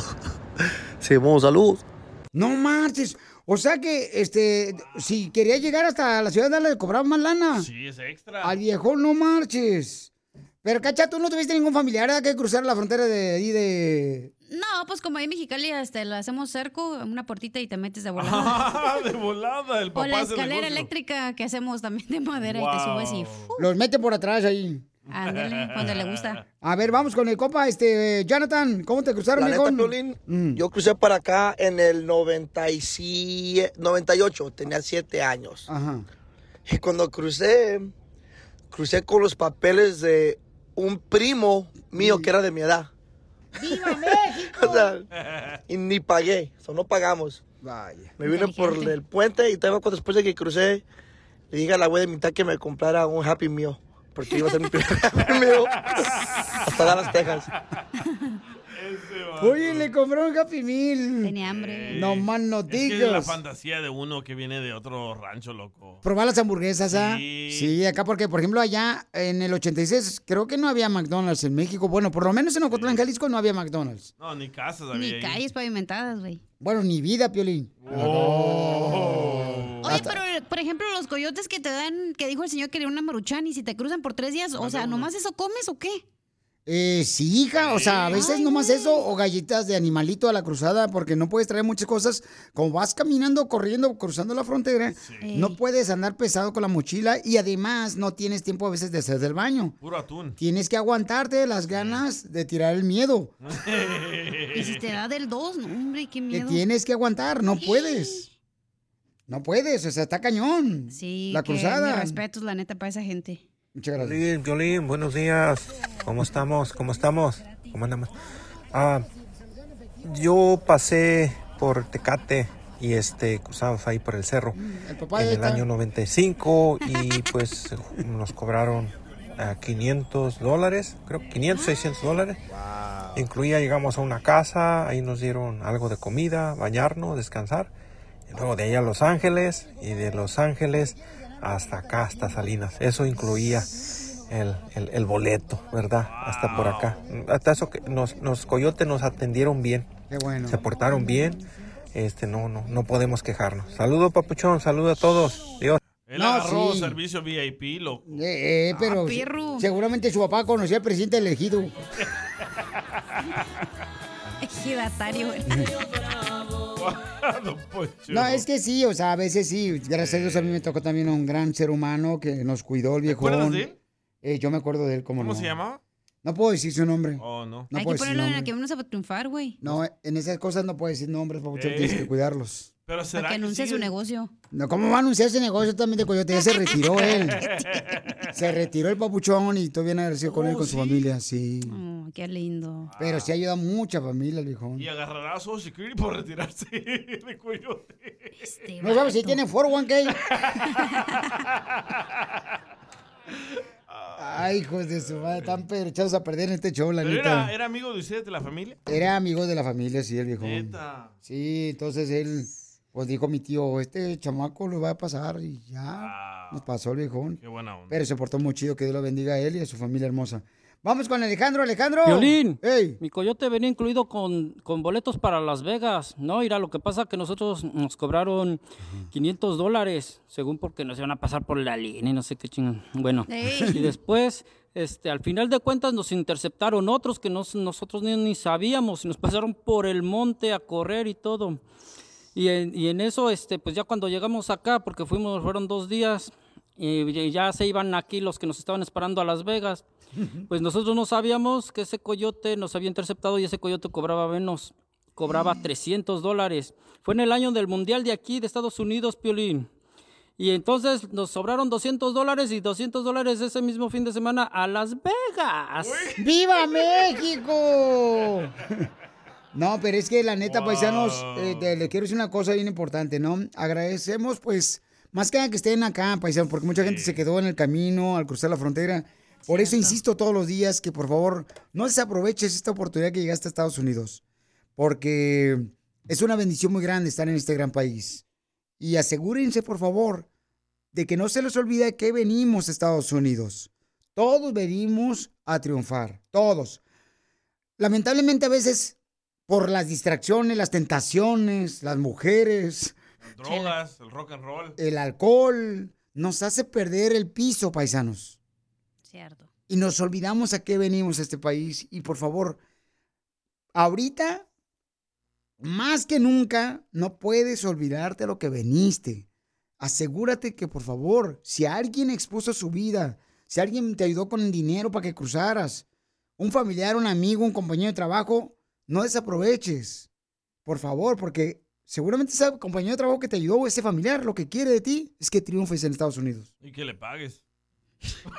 sí, vamos, salud. No marches. O sea que, este, si quería llegar hasta la ciudad de Dallas, le cobraban más lana. Sí, es extra. Al viejo no marches. Pero, cacha, tú no tuviste ningún familiar ¿verdad? que cruzar la frontera de ahí de... No, pues como ahí en Mexicali este, lo hacemos cerco, una puertita y te metes de volada. Ah, de volada, el o la escalera eléctrica que hacemos también de madera y te subes y... Los mete por atrás ahí. Ándale, cuando le gusta. A ver, vamos con el compa, este, Jonathan, ¿cómo te cruzaron, La neta? Piolín, Mm. yo crucé para acá en el 97, 98, tenía 7 años. Ajá. Y cuando crucé, crucé con los papeles de un primo mío que era de mi edad. ¡Viva! O sea, y ni pagué, o sea, no pagamos. Vaya. Me vine por el puente y cuando después de que crucé, le dije a la güey de mitad que me comprara un Happy Meal. Porque iba a ser mi primer Happy Meal. Hasta Dallas, Texas. Oye, le compró un Happy Meal. Tenía hambre. No más no Es que es la fantasía de uno que viene de otro rancho, loco. Probar las hamburguesas, ¿ah? Sí. Sí, acá porque, por ejemplo, allá en el 86 creo que no había McDonald's en México. Bueno, por lo menos en Ocotlán, Jalisco no había McDonald's. No, ni casas había Ni ahí. calles pavimentadas, güey. Bueno, ni vida, Piolín. Oh. Oye, pero por ejemplo, los coyotes que te dan, que dijo el señor que era una maruchan y si te cruzan por tres días, o sea, ¿nomás eso comes o qué? Eh, sí, hija, o sea, a veces nomás eso o galletas de animalito a la cruzada porque no puedes traer muchas cosas. Como vas caminando, corriendo, cruzando la frontera, no puedes andar pesado con la mochila y además no tienes tiempo a veces de hacer del baño. Puro atún. Tienes que aguantarte las ganas de tirar el miedo. Y si te da del 2, no, hombre, qué Te miedo. tienes que aguantar, no puedes. No puedes, o sea, está cañón. Sí, la cruzada. respetos, la neta, para esa gente. Muchas gracias. Violín, Violín, buenos días. ¿Cómo estamos? ¿Cómo estamos? ¿Cómo andamos? Ah, yo pasé por Tecate y este cruzamos ahí por el cerro El papá en el esta- año 95 y pues nos cobraron ah, 500 dólares, creo 500, 600 dólares. Incluía, llegamos a una casa, ahí nos dieron algo de comida, bañarnos, descansar. Y luego de ahí a Los Ángeles y de Los Ángeles hasta acá, hasta Salinas. Eso incluía el, el- el boleto, ¿verdad? Hasta por acá. Hasta eso que nos, nos coyotes nos atendieron bien. Qué bueno. Se portaron bien. Este, no, no, no podemos quejarnos. Saludo, papuchón, saludo a todos. Dios. Él No, agarró sí. servicio VIP, loco. Eh, eh, pero Ah, perro. seguramente su papá conocía al presidente elegido. Ejidatario. Don Poncho. No, es que sí, o sea, a veces sí. Gracias a Dios a mí me tocó también un gran ser humano que nos cuidó el viejón. acuerdas de él? Eh, yo me acuerdo de él, ¿cómo, ¿Cómo no? se llamaba? No puedo decir su nombre. Oh, no. No Hay puedo que ponerlo en la que vamos a triunfar, güey. No, en esas cosas no puedo decir nombres, papuchón, Eh. tienes que cuidarlos. Pero será Para que anuncie su sigue? negocio. No, ¿Cómo va a anunciar ese negocio también de Coyote? Ya se retiró él. Se retiró el papuchón y estoy bien agradecido con él, Oh, con su ¿sí? familia, sí. Oh, qué lindo. Pero sí ayuda a mucha familia el viejón. Y agarrará a Social Security por retirarse de coyote. Este No sabes si tiene 401k. Ay, hijos de su madre, están pero echados a perder en este show, la ¿Pero neta. era, era amigo de ustedes, de la familia? Era amigo de la familia, sí, el viejón. Neta. Sí, entonces él, pues dijo mi tío, este chamaco lo va a pasar y ya. Nos pasó el viejón. Qué buena onda. Pero se portó muy chido, que Dios lo bendiga a él y a su familia hermosa. Vamos con Alejandro, Alejandro. Violín, Ey. mi coyote venía incluido con, con boletos para Las Vegas. No, mira, lo que pasa que nosotros nos cobraron 500 dólares, según porque nos iban a pasar por la línea y no sé qué chingón. Bueno, y después, este, al final de cuentas nos interceptaron otros que nos- nosotros ni, ni sabíamos y nos pasaron por el monte a correr y todo. Y en, y en eso, este, pues ya cuando llegamos acá, porque fuimos, fueron dos días, y ya se iban aquí los que nos estaban esperando a Las Vegas. Pues nosotros no sabíamos que ese coyote nos había interceptado y ese coyote cobraba menos, cobraba 300 dólares. Fue en el año del Mundial de aquí, de Estados Unidos, Piolín. Y entonces nos sobraron 200 dólares y 200 dólares ese mismo fin de semana a Las Vegas. ¡Viva México! No, pero es que la neta, paisanos, eh, te- le quiero decir una cosa bien importante, ¿no? Agradecemos, pues, más que nada que estén acá, paisanos, porque mucha gente se quedó en el camino al cruzar la frontera. Por eso insisto todos los días que, por favor, no desaproveches esta oportunidad que llegaste a Estados Unidos, porque es una bendición muy grande estar en este gran país. Y asegúrense, por favor, de que no se les olvide que venimos a Estados Unidos. Todos venimos a triunfar, todos. Lamentablemente a veces, por las distracciones, las tentaciones, las mujeres, Las drogas, el rock and roll. el alcohol, nos hace perder el piso, paisanos. Cierto. Y nos olvidamos a qué venimos a este país. Y por favor, ahorita, más que nunca, no puedes olvidarte a lo que veniste. Asegúrate que, por favor, si alguien expuso su vida, si alguien te ayudó con el dinero para que cruzaras, un familiar, un amigo, un compañero de trabajo, no desaproveches. Por favor, porque seguramente ese compañero de trabajo que te ayudó o ese familiar, lo que quiere de ti es que triunfes en Estados Unidos. Y que le pagues.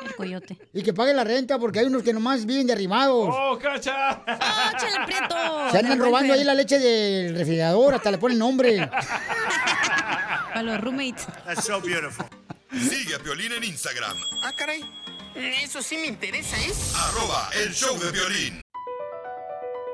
El coyote. Y que pague la renta porque hay unos que nomás viven derribados. ¡Oh, cacha! ¡Oh, chale prieto! Se andan robando ahí la leche del refrigerador, hasta le ponen nombre. Para los roommates. That's so beautiful. Sigue a Piolín en Instagram, Ah, caray. Eso sí me interesa, ¿eh? arroba el show de violín.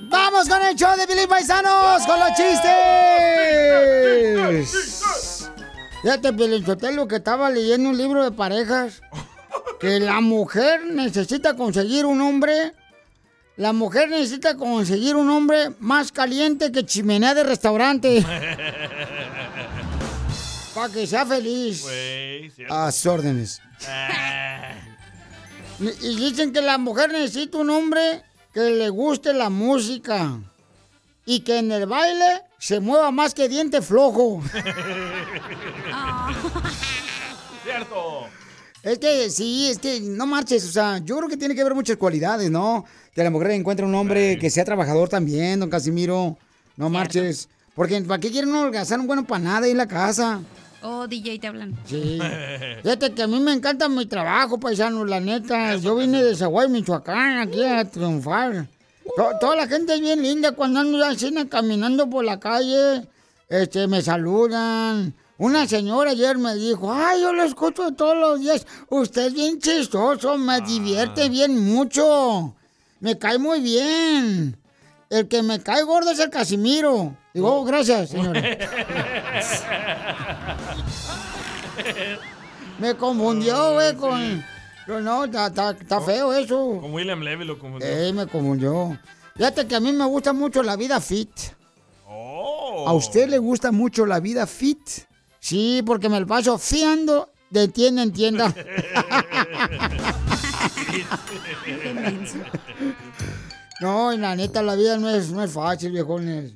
¡Vamos con el show de Billy Paisanos! ¡Con los chistes! Fíjate, lo que estaba leyendo un libro de parejas. Que la mujer necesita conseguir un hombre. La mujer necesita conseguir un hombre más caliente que chimenea de restaurante. Para que sea feliz. A sus órdenes. Ah. Y dicen que la mujer necesita un hombre que le guste la música y que en el baile se mueva más que diente flojo. Cierto. Es que sí, es que no marches, o sea, yo creo que tiene que haber muchas cualidades, ¿no? Que la mujer encuentre un hombre que sea trabajador también, don Casimiro. No marches. Porque ¿para qué quieren organizar un bueno para nada ahí en la casa? Oh, DJ, te hablan. Sí. Fíjate que a mí me encanta mi trabajo, paisano, la neta. Yo vine de Zaguay, Michoacán, aquí a triunfar. To- toda la gente es bien linda cuando ando así caminando por la calle. Este, me saludan. Una señora ayer me dijo, ay, yo lo escucho todos los días. Usted es bien chistoso, me divierte bien mucho. Me cae muy bien. El que me cae gordo es el Casimiro. Digo, "Oh, gracias, señora. Me confundió, güey, con... No, no, está, está feo eso. Con William Levy lo confundió. Eh, me confundió. Fíjate que a mí me gusta mucho la vida fit. Oh. ¿A usted le gusta mucho la vida fit? Sí, porque me lo paso fiando de tienda en tienda. No, y la neta, la vida no es, no es fácil, viejones.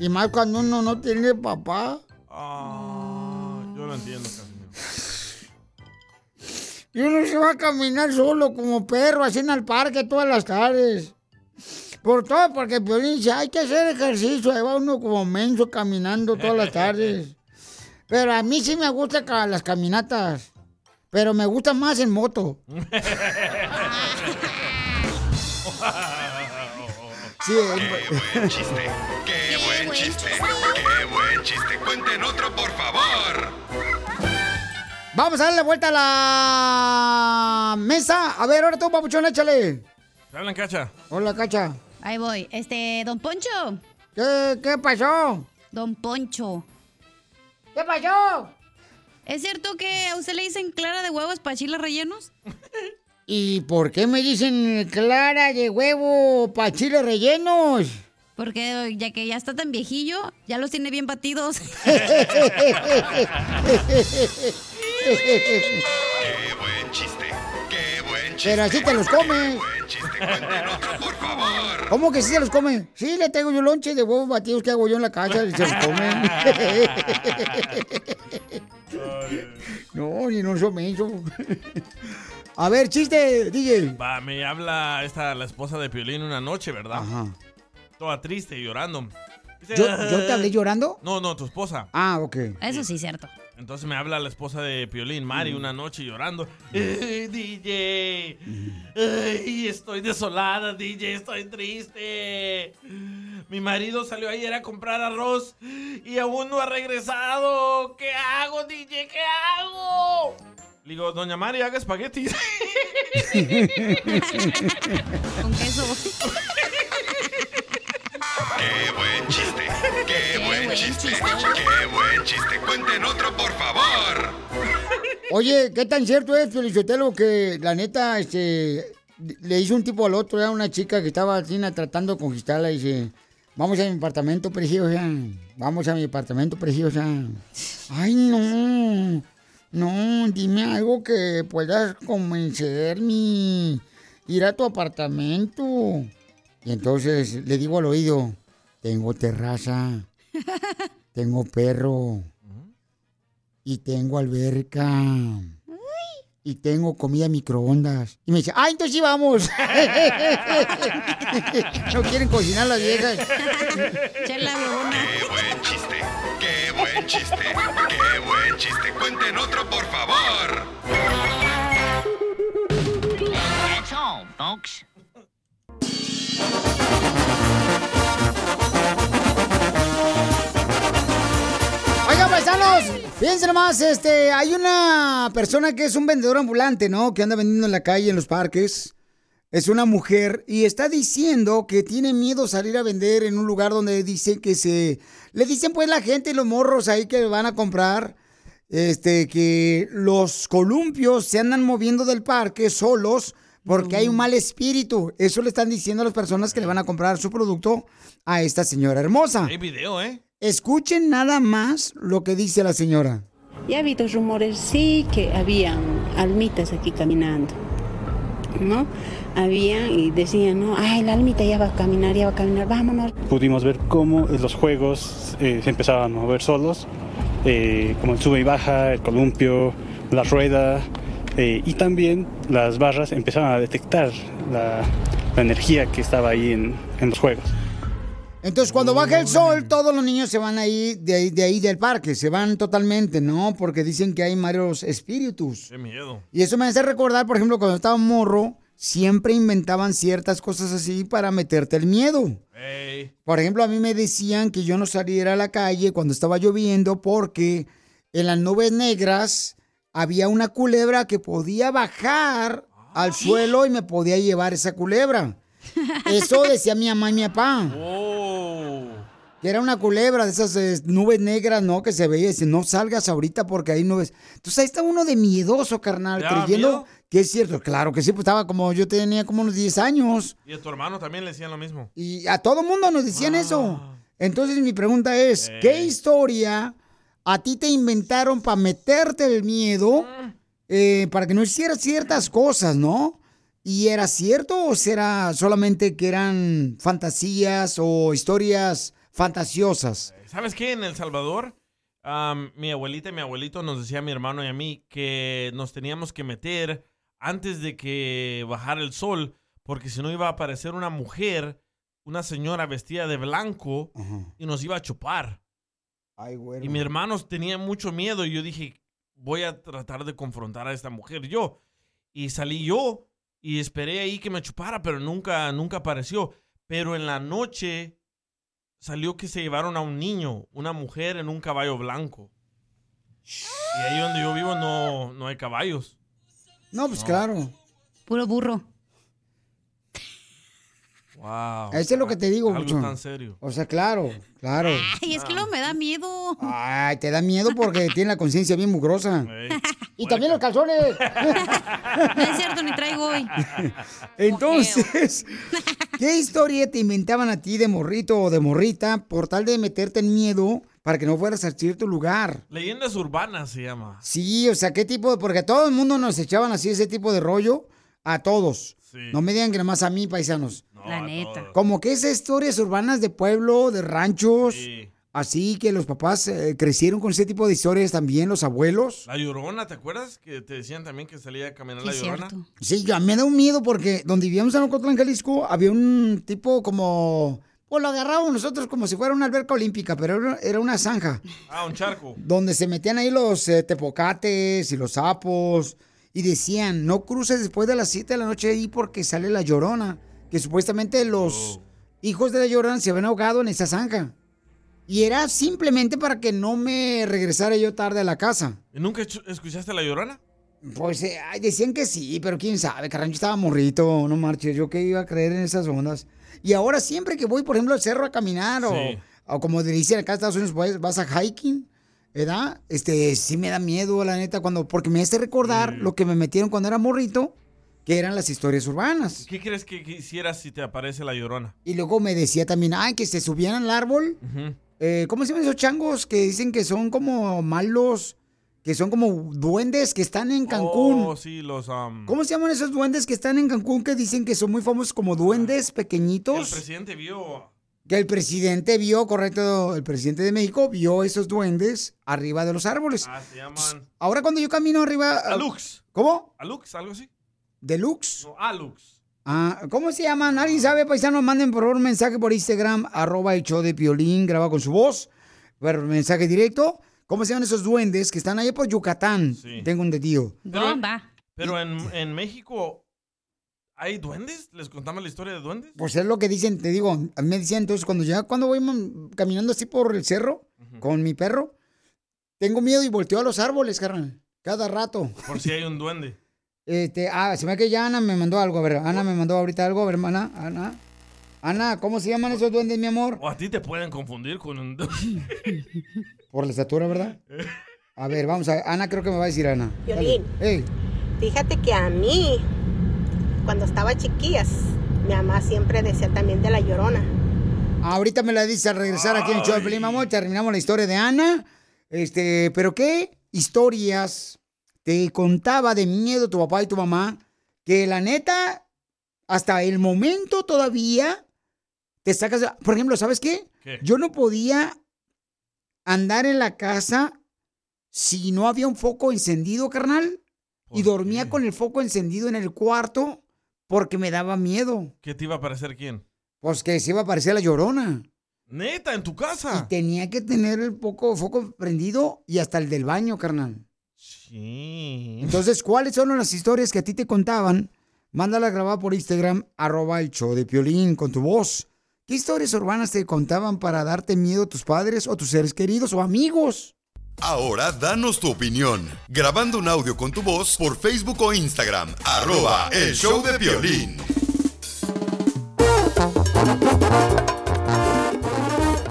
Y más cuando uno no tiene papá. Ah, yo lo entiendo, Casimiro. Y uno se va a caminar solo como perro, así en el parque todas las tardes. Por todo, porque Piolín dice, hay que hacer ejercicio. Ahí va uno como menso caminando todas las tardes. Pero a mí sí me gustan las caminatas. Pero me gusta más en moto. Sí, Qué buen chiste, qué buen chiste, qué buen chiste. Cuenten otro, por favor. Vamos a darle vuelta a la mesa. A ver, ahora tú, papuchón, échale. ¿Te hablan, Cacha? Hola, Cacha. Ahí voy. Este, don Poncho. ¿Qué, qué pasó? Don Poncho. ¿Qué pasó? ¿Es cierto que a usted le dicen clara de huevos para chiles rellenos? ¿Y por qué me dicen clara de huevo para chiles rellenos? Porque ya que ya está tan viejillo, ya los tiene bien batidos. Qué buen chiste, qué buen chiste. Pero así te los comes. Buen chiste, otro, por favor. ¿Cómo que sí se los come? Sí, le tengo yo lonche de huevos batidos que hago yo en la casa y se los comen. no, ni no son mensos. A ver, chiste, DJ. Va, me habla esta, la esposa de Piolín una noche, ¿verdad? Ajá. Toda triste y llorando. Dice, ¿Yo, yo te hablé llorando? No, no, tu esposa. Ah, ok. Eso sí, cierto. Entonces me habla la esposa de Piolín, Mari, una noche llorando. "Eh, DJ, ay, estoy desolada, DJ, estoy triste. Mi marido salió ayer a comprar arroz y aún no ha regresado. ¿Qué hago, DJ? ¿Qué hago? Le digo, doña Mari, haga espaguetis. Con queso. Qué buen chiste, qué buen chiste, qué buen chiste. Cuenten otro, por favor. Oye, ¿qué tan cierto es, Felicitelo, que la neta, este, le hizo un tipo al otro, era una chica que estaba así tratando de conquistarla y dice, vamos a mi apartamento preciosa, vamos a mi apartamento preciosa. Ay, no, no, dime algo que puedas convencerme, ir a tu apartamento. Y entonces le digo al oído, tengo terraza, tengo perro y tengo alberca. Y tengo comida en microondas. Y me dice, ¡ay, entonces sí vamos! no quieren cocinar las viejas. Chela, buen chiste, qué buen chiste. Cuenten otro, por favor. That's all, folks. Oigan, paisanos, fíjense nomás, este, hay una persona que es un vendedor ambulante, ¿no? Que anda vendiendo en la calle, en los parques. Es una mujer y está diciendo que tiene miedo salir a vender en un lugar donde dice que se... Le dicen pues la gente y los morros ahí que van a comprar, este, que los columpios se andan moviendo del parque solos porque hay un mal espíritu. Eso le están diciendo a las personas que le van a comprar su producto a esta señora hermosa. Hay video, ¿eh? Escuchen nada más lo que dice la señora. Ya ha habido rumores, sí, que habían almitas aquí caminando, ¿no? Habían y decían, no, ay, la almita ya va a caminar, ya va a caminar, vámonos. pudimos ver cómo los juegos eh, se empezaban a mover solos, eh, como el sube y baja, el columpio, la rueda, eh, y también las barras empezaron a detectar la, la energía que estaba ahí en, en los juegos. Entonces, cuando baja el sol, todos los niños se van ahí de, ahí, de ahí del parque, se van totalmente, ¿no? Porque dicen que hay malos espíritus. Qué miedo. Y eso me hace recordar, por ejemplo, cuando estaba morro, siempre inventaban ciertas cosas así para meterte el miedo. Por ejemplo, a mí me decían que yo no saliera a la calle cuando estaba lloviendo porque en las nubes negras había una culebra que podía bajar al suelo y me podía llevar esa culebra. Eso decía mi mamá y mi papá. Que era una culebra de esas eh, nubes negras, ¿no? Que se veía. Dice, no salgas ahorita porque hay nubes. Entonces ahí está uno de miedoso, carnal, ¿Te daba creyendo miedo? que es cierto. Claro que sí, pues estaba como, yo tenía como unos 10 años. Y a tu hermano también le decían lo mismo. Y a todo mundo nos decían eso. Entonces mi pregunta es, ¿qué historia a ti te inventaron para meterte el miedo eh, para que no hicieras ciertas cosas, no? ¿Y era cierto o será solamente que eran fantasías o historias fantasiosas? ¿Sabes qué? En El Salvador, am, mi abuelita y mi abuelito nos decía a mi hermano y a mí que nos teníamos que meter antes de que bajara el sol, porque si no iba a aparecer una mujer, una señora vestida de blanco, y nos iba a chupar. Ay, güey. Y mi hermano tenía mucho miedo y yo dije, voy a tratar de confrontar a esta mujer yo. Y salí yo y esperé ahí que me chupara, pero nunca, nunca apareció. Pero en la noche salió que se llevaron a un niño, una mujer en un caballo blanco. Y ahí donde yo vivo no, no hay caballos. No, pues claro. Puro burro. Wow. Eso es lo que te digo, Algo Buchón. tan serio. O sea, claro, claro. Ay, es que luego me da miedo. Ay, te da miedo porque tiene la conciencia bien mugrosa. Y también los calzones. No es cierto, ni traigo hoy. Entonces, ¿qué historia te inventaban a ti de morrito o de morrita por tal de meterte en miedo para que no fueras a cierto lugar? Leyendas urbanas se llama. Sí, o sea, ¿qué tipo de...? Porque a todo el mundo nos echaban así ese tipo de rollo, a todos. No me digan que nada más a mí, paisanos. La neta. Como que esas historias urbanas de pueblo, de ranchos, así que los papás eh, crecieron con ese tipo de historias también, los abuelos. La llorona, ¿te acuerdas? Que te decían también que salía a caminar la llorona. Sí, yo, me da un miedo porque donde vivíamos en Ocotlán, Jalisco, había un tipo como... Pues lo agarrábamos nosotros como si fuera una alberca olímpica, pero era- una zanja Ah, un charco. donde se metían ahí los eh, tepocates y los sapos y decían, no cruces después de las 7 de la noche ahí porque sale la llorona, que supuestamente los hijos de la llorona se habían ahogado en esa zanja. Y era simplemente para que no me regresara yo tarde a la casa. ¿Y nunca escuchaste la llorona? Pues eh, decían que sí, pero quién sabe, carnal, yo estaba morrito, no marches, yo que iba a creer en esas ondas. Y ahora siempre que voy, por ejemplo, al cerro a caminar o, Sí. o como dicen acá en Estados Unidos, pues, vas a hiking, ¿verdad? Este, sí me da miedo, la neta, cuando, porque me hace recordar lo que me metieron cuando era morrito, que eran las historias urbanas. ¿Qué crees que quisieras si te aparece la llorona? Y luego me decía también, ay, que se subían al árbol. Ujú. Eh, ¿Cómo se llaman esos changos que dicen que son como malos, que son como duendes que están en Cancún? Oh, sí, los... um, ¿Cómo se llaman esos duendes que están en Cancún que dicen que son muy famosos como duendes El pequeñitos? presidente vio... Que el presidente vio, correcto, el presidente de México vio esos duendes arriba de los árboles. Ah, se llaman... Ahora cuando yo camino arriba... Alux. ¿Cómo? ¿Alux? ¿Algo así? ¿Deluxe? No, Alux. Ah, ¿Cómo se llaman? ¿Alguien sabe, paisanos? Manden por favor un mensaje por Instagram, arroba el show de Piolín, graba con su voz, por mensaje directo. ¿Cómo se llaman esos duendes que están allá por Yucatán? Sí. Tengo un tío. Bomba. Pero en, en México... ¿Hay duendes? ¿Les contamos la historia de duendes? Pues es lo que dicen, te digo, a mí me decían entonces cuando ya cuando voy caminando así por el cerro con mi perro, tengo miedo y volteo a los árboles, carnal, cada rato. Por si hay un duende. Este, ah, se me ve que ya Ana me mandó algo, a ver, Ana me mandó ahorita algo, a ver, hermana, Ana. Ana, ¿cómo se llaman esos duendes, mi amor? O a ti te pueden confundir con un duende. Por la estatura, ¿verdad? A ver, vamos a Ana creo que me va a decir Ana. Violín. Dale. Ey, Fíjate que a mí, cuando estaba chiquillas, mi mamá siempre decía también de la llorona. ahorita me la dice al regresar aquí en el show de Pelín, terminamos la historia de Ana. Este, pero ¿qué historias te contaba de miedo tu papá y tu mamá? Que la neta, hasta el momento todavía te sacas. Por ejemplo, ¿sabes qué? ¿Qué? Yo no podía andar en la casa si no había un foco encendido, carnal. y dormía con el foco encendido en el cuarto porque me daba miedo. ¿Qué te iba a parecer quién? Pues que se iba a parecer la llorona. Neta, en tu casa. Tenía que tener el poco, foco prendido y hasta el del baño, carnal. Sí. Entonces, ¿cuáles son las historias que a ti te contaban? Mándala a grabar por Instagram, arroba el show de Piolín con tu voz. ¿Qué historias urbanas te contaban para darte miedo tus padres o tus seres queridos o amigos? Ahora danos tu opinión. Grabando un audio con tu voz por Facebook o Instagram. Arroba el show de violín.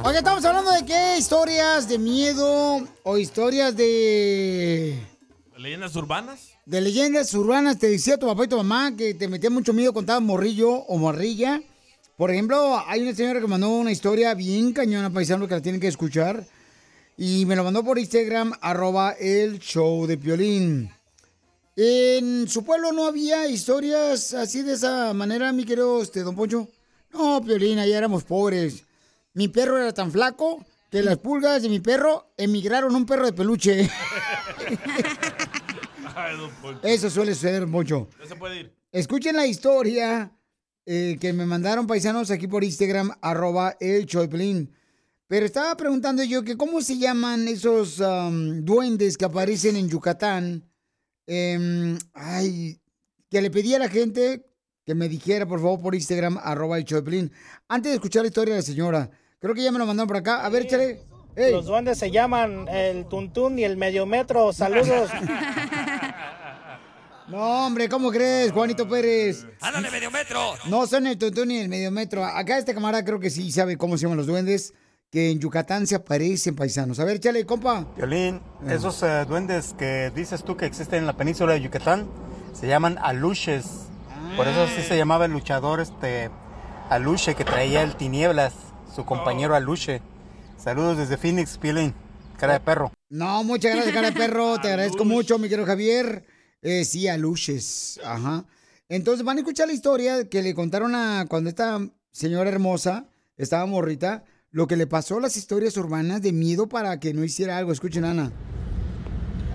Oye, estamos hablando de qué historias de miedo o historias de... ¿Leyendas urbanas? De leyendas urbanas, te decía tu papá y tu mamá que te metía mucho miedo estabas morrillo o morrilla. Por ejemplo, hay una señora que mandó una historia bien cañona, paisano, que la tienen que escuchar. Y me lo mandó por Instagram, arroba el show de Piolín. En su pueblo no había historias así de esa manera, mi querido este, don Poncho. No, Piolín, allá éramos pobres. Mi perro era tan flaco que las pulgas de mi perro emigraron a un perro de peluche. Ay. Eso suele ser mucho. Ya se puede ir. Escuchen la historia eh, que me mandaron paisanos aquí por Instagram, arroba el Piolín. Pero estaba preguntando yo que cómo se llaman esos am, duendes que aparecen en Yucatán. Em, ay, que le pedí a la gente que me dijera, por favor, por Instagram, arroba el Piolín. Antes de escuchar la historia de la señora. Creo que ya me lo mandaron por acá. A ver, échale. Ey. Los duendes se llaman el tuntún y el medio metro. Saludos. No, hombre, ¿cómo crees, Juanito Pérez? ¡Ándale, medio metro! No son el tuntún ni el medio metro. Acá este camarada creo que sí sabe cómo se llaman los duendes, que en Yucatán se aparecen paisanos. A ver, échale, compa. Violín, esos eh, duendes que dices tú que existen en la península de Yucatán se llaman aluches. Por eso así se llamaba el luchador este Aluche que traía el tinieblas, su compañero Aluche. Saludos desde Phoenix, Piolín, cara de perro. No, muchas gracias, cara de perro. Te agradezco mucho, mi querido Javier. Eh, sí, a luches. Ajá. Entonces van a escuchar la historia que le contaron a cuando esta señora hermosa estaba morrita, lo que le pasó a las historias urbanas de miedo para que no hiciera algo. Escuchen, Ana.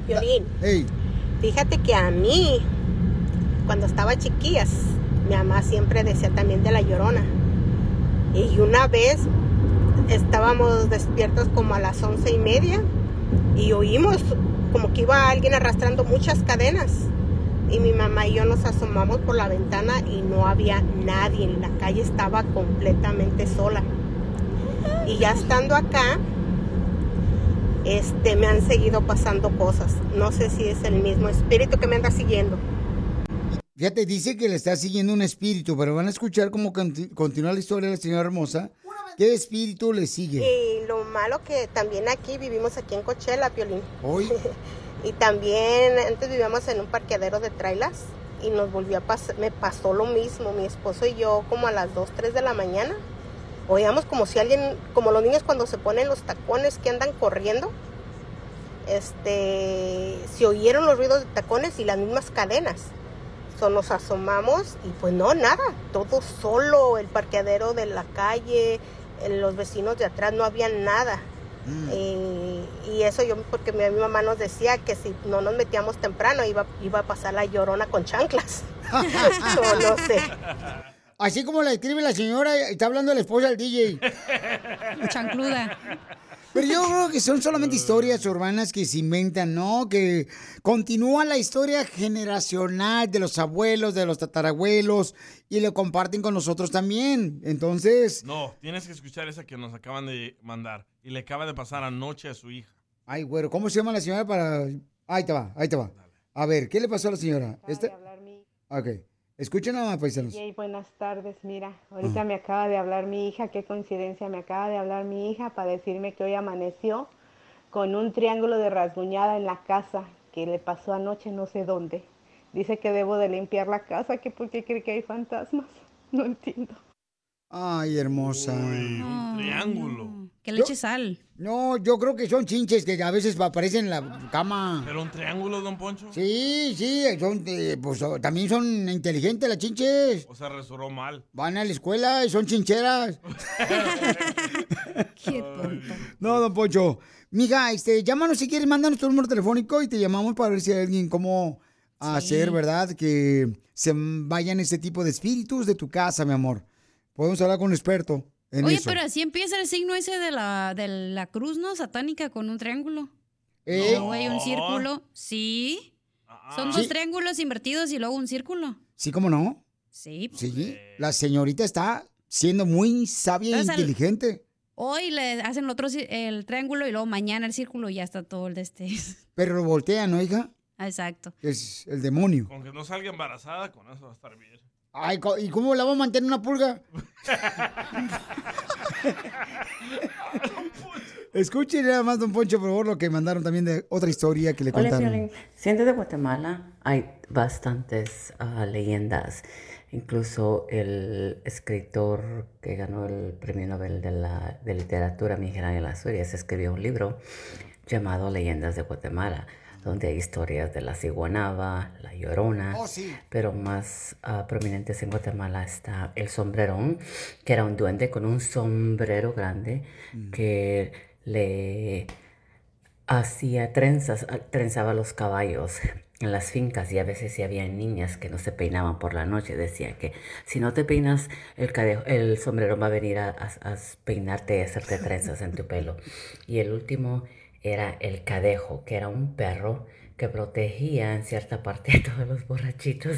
Violín, Hey. fíjate que a mí, cuando estaba chiquillas, mi mamá siempre decía también de la llorona. Y una vez estábamos despiertos como a las once y media y oímos como que iba alguien arrastrando muchas cadenas. Y mi mamá y yo nos asomamos por la ventana y no había nadie. La calle estaba completamente sola. Y ya estando acá, este, me han seguido pasando cosas. No sé si es el mismo espíritu que me anda siguiendo. Fíjate, dice que le está siguiendo un espíritu, pero van a escuchar cómo conti- continúa la historia de la señora hermosa. ¿Qué espíritu le sigue? Y lo malo que también aquí vivimos aquí en Cochela, Piolín. Hoy. y también antes vivíamos en un parqueadero de trailas y nos volvió a pasar, me pasó lo mismo, mi esposo y yo como a las 2, 3 de la mañana. Oíamos como si alguien, como los niños cuando se ponen los tacones que andan corriendo. Este, se oyeron los ruidos de tacones y las mismas cadenas. Nos asomamos y pues no, nada, todo solo, el parqueadero de la calle, eh, los vecinos de atrás, no había nada. Eh, y eso yo, porque mi, mi mamá nos decía que si no nos metíamos temprano iba, iba a pasar la llorona con chanclas. So, no sé. Así como la escribe la señora, está hablando la esposa del DJ. Chancluda. Pero yo creo que son solamente historias urbanas que se inventan, ¿no? Que continúa la historia generacional de los abuelos, de los tatarabuelos, y lo comparten con nosotros también. Entonces, No, tienes que escuchar esa que nos acaban de mandar. Y le acaba de pasar anoche a su hija. ay, güero, ¿cómo se llama la señora para...? Ahí te va, ahí te va. A ver, ¿qué le pasó a la señora? ¿Este? Ok. Escuchen nada paisanos. Buenas tardes. Mira, ahorita me acaba de hablar mi hija, qué coincidencia, me acaba de hablar mi hija para decirme que hoy amaneció con un triángulo de rasguñada en la casa que le pasó anoche no sé dónde. Dice que debo de limpiar la casa, que porque cree que hay fantasmas. No entiendo. Ay, hermosa. un triángulo. Que le eche sal. No, yo creo que son chinches que a veces aparecen en la cama. ¿Pero un triángulo, don Poncho? Sí, sí, son, eh, pues también son inteligentes las chinches. O sea, resurró mal. Van a la escuela y son chincheras. Qué tonto. No, don Poncho. Mija, este, llámanos si quieres, mándanos tu número telefónico y te llamamos para ver si hay alguien como a Sí. hacer, ¿verdad? Que se vayan ese tipo de espíritus de tu casa, mi amor. Podemos hablar con un experto en Oye, eso. pero así empieza el signo ese de la, de la cruz, ¿no? Satánica con un triángulo. ¿Eh? Luego hay un círculo. Sí. Son dos Sí. triángulos invertidos y luego un círculo. Sí, ¿cómo no? Sí. Sí. La señorita está siendo muy sabia e al- inteligente. Hoy le hacen el otro el triángulo y luego mañana el círculo y ya está todo el de este. Pero lo voltea, ¿no, hija? Exacto. Es el demonio. Con que no salga embarazada, con eso va a estar bien. Ay, ¿y cómo la va a mantener una pulga? Escuchen nada más, don Poncho, por favor, lo que mandaron también de otra historia que le Hola, contaron. Piolín. Siendo de Guatemala, hay bastantes ah, leyendas. Incluso el escritor que ganó el Premio Nobel de, la, de Literatura, Miguel Ángel Asturias, escribió un libro llamado Leyendas de Guatemala, donde hay historias de la ciguanaba, la llorona, Oh, sí. pero más ah, prominentes en Guatemala está el sombrerón, que era un duende con un sombrero grande que le hacía trenzas, ah, trenzaba los caballos en las fincas y a veces si había niñas que no se peinaban por la noche, decía que si no te peinas, el, cadejo- el sombrero va a venir a, a- a peinarte y hacerte trenzas en tu pelo. Y el último era el cadejo, que era un perro que protegía en cierta parte a todos los borrachitos.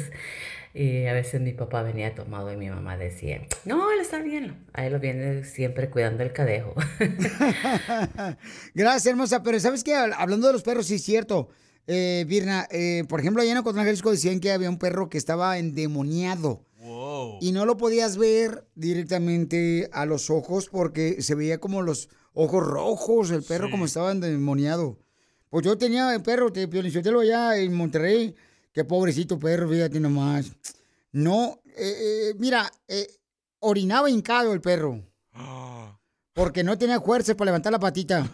Y a veces mi papá venía tomado y mi mamá decía, no, él está bien, a él lo viene siempre cuidando el cadejo. Gracias, hermosa. Pero ¿sabes qué? Hablando de los perros, sí es cierto. Eh, Virna, eh, por ejemplo, allá en Ocotlán, Jalisco decían que había un perro que estaba endemoniado. Y no lo podías ver directamente a los ojos porque se veía como los ojos rojos, el perro como estaba endemoniado. Pues yo tenía el perro, te Piolichotelo allá en Monterrey. Qué pobrecito perro, fíjate nomás. No, eh, eh, mira, eh, orinaba hincado el perro. Porque no tenía fuerza para levantar la patita.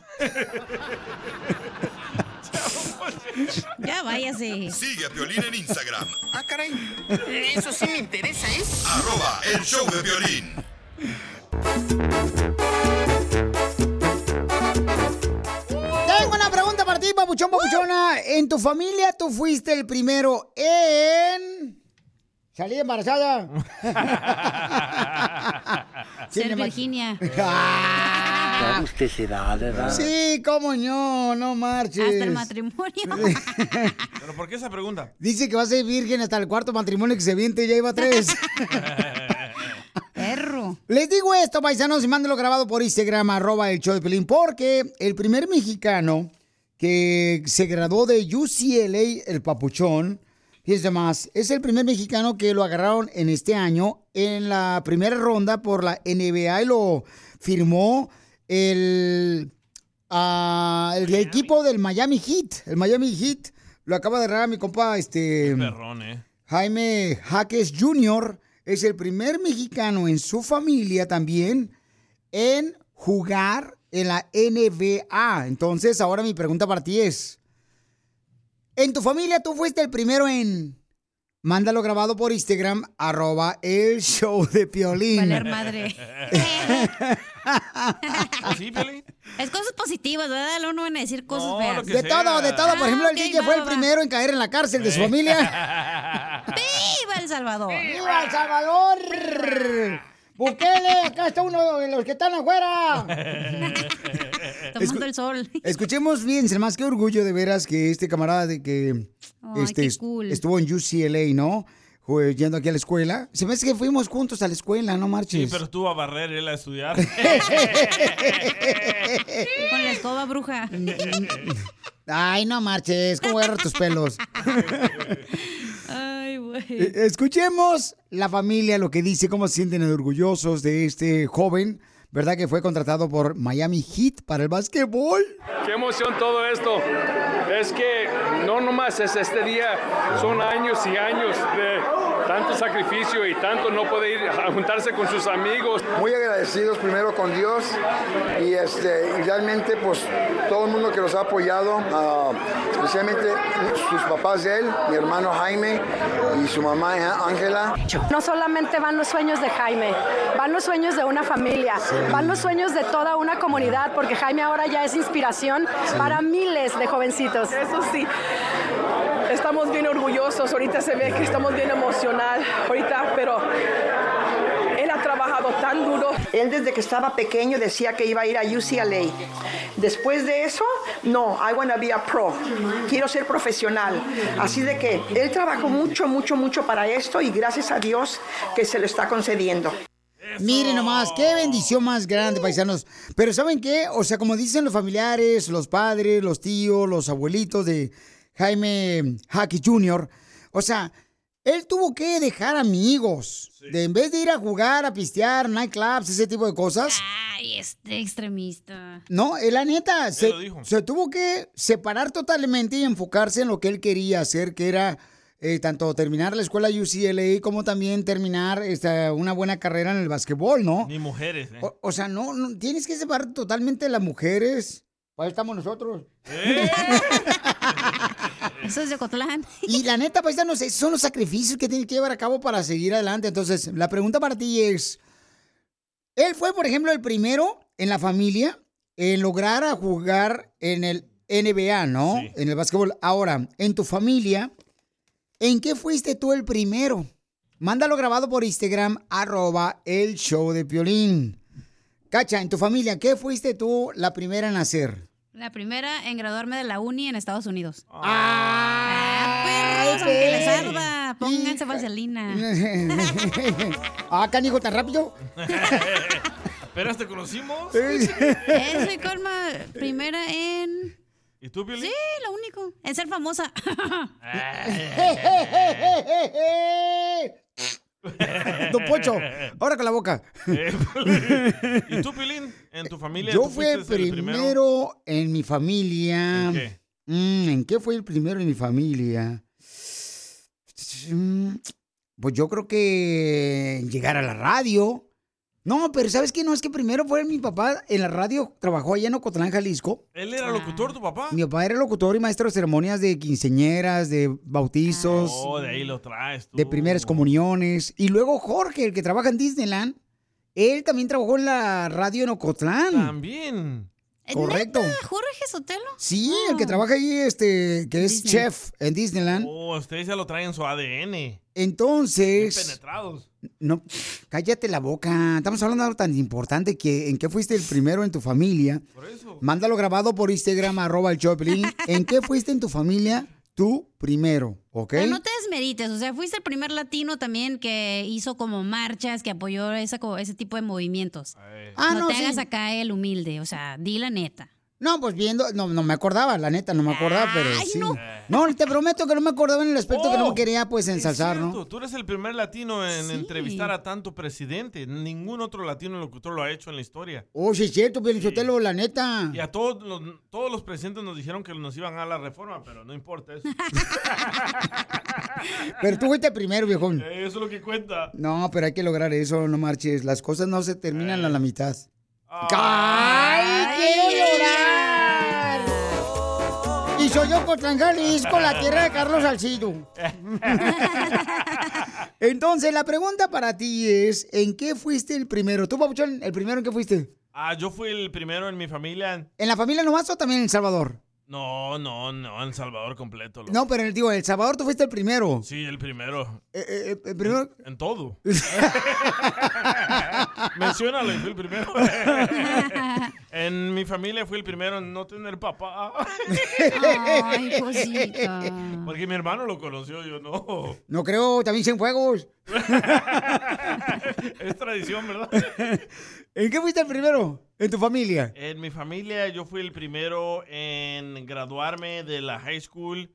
Ya váyase. Sigue a Piolín en Instagram, Ah, caray. Eso sí me interesa, ¿eh? arroba el show de violín. Ti, papuchón, papuchona. En tu familia tú fuiste el primero en... Salir embarazada. Ser Virginia. Ah. rusticidad, ¿verdad? Sí, cómo no, no marches. Hasta el matrimonio. ¿Pero por qué esa pregunta? Dice que va a ser virgen hasta el cuarto matrimonio que se viente y ya iba tres. Perro. Les digo esto, paisanos, y mándalo grabado por Instagram, arroba el show de Pelín, porque el primer mexicano que se graduó de UCLA, el papuchón, fíjense más, es el primer mexicano que lo agarraron en este año en la primera ronda por la NBA y lo firmó el, ah, el equipo del Miami Heat. El Miami Heat lo acaba de agarrar mi compa, este... Perrón, ¿eh? Jaime Jaques Jr. es el primer mexicano en su familia también en jugar en la NBA. Entonces, ahora mi pregunta para ti es, ¿en tu familia tú fuiste el primero en... Mándalo grabado por Instagram, arroba el show de Piolín. Valer madre. ¿Sí, Piolín? Es cosas positivas, ¿verdad? Luego no van a decir cosas feas. De todo, de todo. Por Ah, ejemplo, el DJ va, fue el va. primero en caer en la cárcel de su familia. ¡Viva El Salvador! ¡Viva El Salvador! ¡Bukele! Acá está uno de los que están afuera. Tomando el sol. Escuchemos bien, más qué orgullo de veras que este camarada de que Ay, este, cool. estuvo en UCLA, ¿no? Yendo aquí a la escuela. Se me hace que fuimos juntos a la escuela, no Sí, marches. pero tú a barrer él a estudiar. Con la escoba bruja. Ay, no marches, ¿cómo agarrar tus pelos? Ay, güey. Eh, Escuchemos la familia lo que dice, cómo se sienten orgullosos de este joven, ¿verdad? Que fue contratado por Miami Heat para el básquetbol. Qué emoción todo esto. Es que no nomás es este día, son años y años de tanto sacrificio y tanto no poder ir a juntarse con sus amigos. Muy agradecidos primero con Dios y, este, y realmente pues todo el mundo que los ha apoyado, ah, especialmente sus papás de él, mi hermano Jaime y su mamá Ángela. No solamente van los sueños de Jaime, van los sueños de una familia, van los sueños de toda una comunidad, porque Jaime ahora ya es inspiración para miles de jovencitos. Eso sí. estamos bien orgullosos. Ahorita se ve que estamos bien emocional. Ahorita, pero él ha trabajado tan duro. Él desde que estaba pequeño decía que iba a ir a UCLA. Después de eso, no, I want to be a pro. Quiero ser profesional. Así de que él trabajó mucho, mucho, mucho para esto y gracias a Dios que se lo está concediendo. Miren nomás, qué bendición más grande, paisanos. Pero ¿saben qué? O sea, como dicen los familiares, los padres, los tíos, los abuelitos de Jaime Hackey Jr., o sea, él tuvo que dejar amigos. De, en vez de ir a jugar, a pistear, nightclubs, ese tipo de cosas. Ay, este extremista. No, es la neta, se, tuvo que separar totalmente y enfocarse en lo que él quería hacer, que era eh, tanto terminar la escuela UCLA como también terminar esta, una buena carrera en el básquetbol, ¿no? Ni mujeres, ¿eh? O, o sea, no, no, tienes que separar totalmente las mujeres. Ahí estamos nosotros. Eso es de. Y la neta, paisanos, esos son los sacrificios que tienes que llevar a cabo para seguir adelante. Entonces, la pregunta para ti es, él fue, por ejemplo, el primero en la familia en lograr a jugar en el NBA, ¿no? En el básquetbol. Ahora, en tu familia, ¿en qué fuiste tú el primero? Mándalo grabado por Instagram, arroba el show de Piolín. Cacha, en tu familia, ¿qué fuiste tú la primera en hacer? La primera en graduarme de la uni en Estados Unidos. ¡Ah, perros! Aunque les arda, pónganse vaselina. ah, canijo, tan rápido. ¿Apenas te conocimos? Eso y colma, primera en... ¿Y tú, Piolín? Sí, lo único. En ser famosa. Don Pocho, ahora con la boca. ¿Y tú, Pilín? ¿En tu familia? Yo tú fui el primero, en mi familia. ¿En qué? Mm, ¿En qué fue el primero en mi familia? Mm, Pues yo creo que en llegar a la radio. No, pero ¿sabes qué? No, es que primero fue mi papá en la radio, trabajó allá en Ocotlán, Jalisco. ¿Él era locutor, tu papá? Mi papá era locutor y maestro de ceremonias de quinceñeras, de bautizos, Oh, de ahí lo traes tú. de primeras comuniones. Y luego Jorge, el que trabaja en Disneyland, él también trabajó en la radio en Ocotlán. También. Correcto. ¿Jorge Sotelo? Sí, el que trabaja ahí, este, que es Disney. chef en Disneyland. Oh, ustedes ya lo traen en su ADN. Entonces, Penetrados. no, cállate la boca. Estamos hablando de algo tan importante que en qué fuiste el primero en tu familia. Mándalo grabado por Instagram, arroba el Choplin. ¿En qué fuiste en tu familia tú primero? ¿Ok? Pero no te desmerites, o sea, fuiste el primer latino también que hizo como marchas, que apoyó esa, ese tipo de movimientos. Ah, no, no, te sí. hagas acá el humilde, o sea, di la neta. No, pues viendo, no, no me acordaba, la neta, no me acordaba, pero Ay, sí. no. No. te prometo que no me acordaba en el aspecto que no Oh, me quería, pues, ensalzar, ¿no? Tú, eres el primer latino en entrevistar a tanto presidente. Ningún otro latino locutor lo ha hecho en la historia. Oh, sí es cierto, Pielichotelo, la neta. Y a todos los, todos los presidentes nos dijeron que nos iban a la reforma, pero no importa eso. Pero tú fuiste primero, viejón. Eh, Eso es lo que cuenta. No, pero hay que lograr eso, no marches. Las cosas no se terminan a la mitad. ¡Ay, quiero llorar! Y soy yo, Cotlán, Jalisco, la tierra de Carlos Salcido. Entonces, la pregunta para ti es, ¿en qué fuiste el primero? ¿Tú, Papuchón, el primero en qué fuiste? Ah, yo fui el primero en mi familia. ¿En la familia nomás o también en El Salvador? No, no, no, en El Salvador completo. loco. No, pero en el, digo, en El Salvador tú fuiste el primero. Sí, el primero. Eh, el primero... En todo. Menciónalo, fui el primero. en mi familia fui el primero en no tener papá. Ay, cosita. Porque mi hermano lo conoció, yo no. No creo, también Cienfuegos. es tradición, ¿verdad? ¿En qué fuiste el primero? ¿En tu familia? En mi familia yo fui el primero en graduarme de la high school.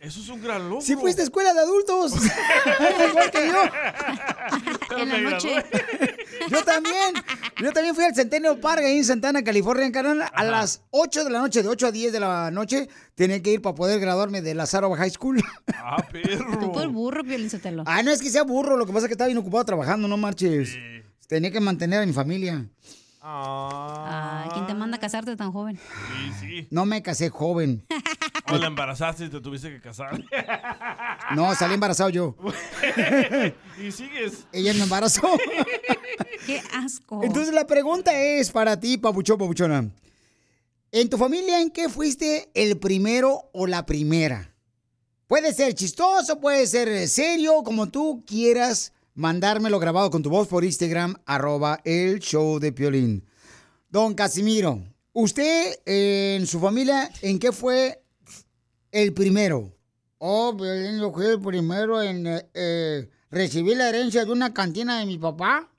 Eso es un gran logro. Sí fuiste a escuela de adultos. Igual que yo. En la noche. Yo también. Yo también fui al Centennial Park ahí en Santana, California, en Canadá. A las 8 de la noche, de 8 a 10 de la noche, tenía que ir para poder graduarme de la Sarova High School. Ah, perro. Tú por burro, Piolín Sotelo. Ah, no es que sea burro, lo que pasa es que estaba bien ocupado trabajando, no marches. Tenía que mantener a mi familia. Ay, ¿quién te manda a casarte tan joven? Sí, sí. No me casé joven. O la embarazaste y te tuviste que casar. No, salí embarazado yo. y sigues. Ella me embarazó. Qué asco. Entonces la pregunta es para ti, Papuchón, Papuchona. ¿En tu familia en qué fuiste el primero o la primera? Puede ser chistoso, puede ser serio, como tú quieras mandármelo grabado con tu voz por Instagram, arroba el show de Piolín. Don Casimiro, ¿usted eh, en su familia en qué fue el primero? Oh, Piolín, yo fui el primero en eh, eh, recibir la herencia de una cantina de mi papá.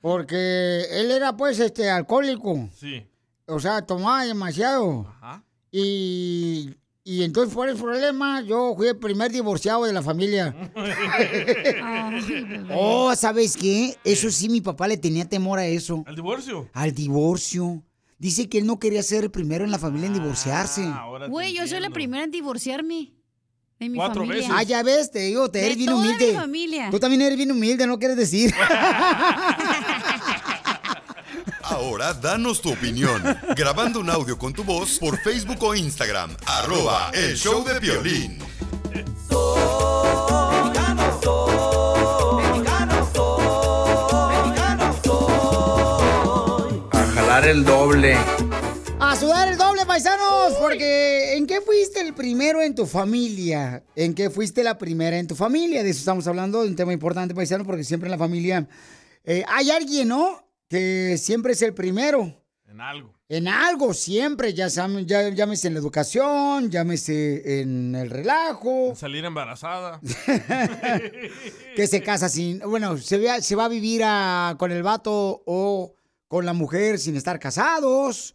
Porque él era, pues, este, alcohólico. Sí. O sea, tomaba demasiado. Ajá. Y, y entonces por el problema yo fui el primer divorciado de la familia. oh, ¿sabes qué? Eso sí, mi papá le tenía temor a eso. ¿Al divorcio? Al divorcio. Dice que él no quería ser el primero en la familia en divorciarse. Güey, yo soy la primera en divorciarme. De mi Cuatro familia. Ah, ya ves, te digo, te De eres bien toda mi humilde. familia. Tú también eres bien humilde, ¿no quieres decir? Ahora danos tu opinión. Grabando un audio con tu voz por Facebook o Instagram. Arroba el show de violín. A jalar el doble. A sudar el doble, paisanos, porque ¿en qué fuiste el primero en tu familia? ¿En qué fuiste la primera en tu familia? De eso estamos hablando, de un tema importante, paisanos, porque siempre en la familia eh, hay alguien, ¿no? Que siempre es el primero. En algo. En algo, siempre, ya, ya llámese en la educación, llámese en el relajo, Salir embarazada. que se casa sin, bueno, se, vea- se va a vivir a- con el vato o con la mujer sin estar casados.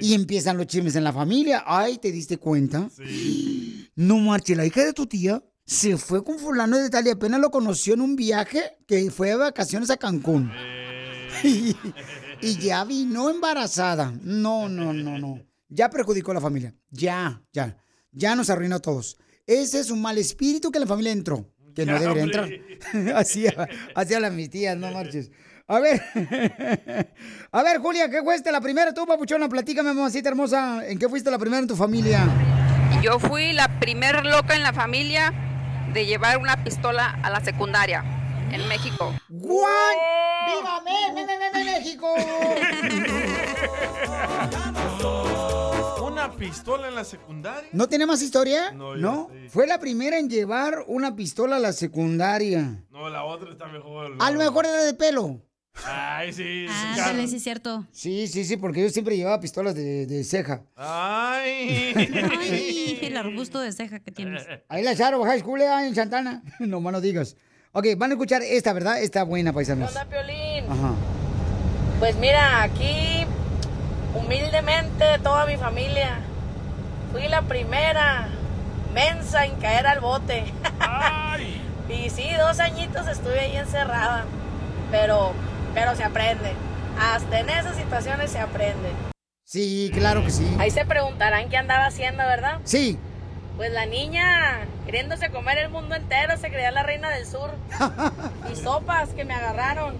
Y empiezan los chismes en la familia. Ay, ¿te diste cuenta? No marche, la hija de tu tía se fue con fulano de tal y apenas lo conoció en un viaje que fue de vacaciones a Cancún. y, y ya vino embarazada. No, no, no, no. Ya perjudicó a la familia. Ya, ya. Ya nos arruinó a todos. Ese es un mal espíritu que la familia entró. Que no debería entrar. así, así hablan mis tías, no marches. A ver, a ver, Julia, ¿qué fuiste la primera tú, papuchona? Platícame, mamacita hermosa, ¿en qué fuiste la primera en tu familia? Yo fui la primer loca en la familia de llevar una pistola a la secundaria en México. ¡Guay! ¡Viva Me- Me- Me- Me- Me- México! ¿Una pistola en la secundaria? ¿No tiene más historia? No, yo Fue la primera en llevar una pistola a la secundaria. No, la otra está mejor. A lo mejor era de pelo. Ay, sí. Ándale, sí es cierto. Sí, sí, sí, porque yo siempre llevaba pistolas de, de ceja. Ay. Ay, el arbusto de ceja que tienes. Ahí la Charo High School eh, en Santana. no más no digas. Ok, van a escuchar esta, ¿verdad? Está buena, paisanos. Hola, Piolín. Ajá. Pues mira, aquí humildemente toda mi familia fui la primera mensa en caer al bote. y sí, dos añitos estuve ahí encerrada, pero, pero se aprende. Hasta en esas situaciones se aprende. Sí, claro que sí. Ahí se preguntarán qué andaba haciendo, ¿verdad? Sí. Pues la niña, queriéndose comer el mundo entero, se creía la reina del sur. y sopas que me agarraron.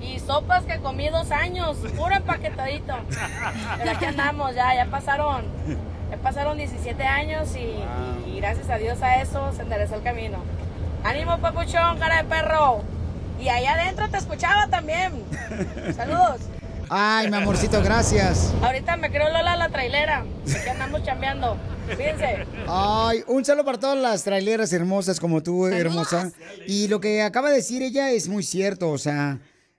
Y sopas que comí dos años, puro empaquetadito. Pero aquí andamos, ya, ya pasaron. Ya pasaron 17 años y, y gracias a Dios a eso se enderezó el camino. ¡Ánimo, papuchón, cara de perro! Y ahí adentro te escuchaba también. Saludos. Ay, mi amorcito, gracias. Ahorita me creo Lola la trailera. Aquí andamos chambeando. Fíjense. Ay, un saludo para todas las traileras hermosas como tú, hermosa. Y lo que acaba de decir ella es muy cierto, o sea,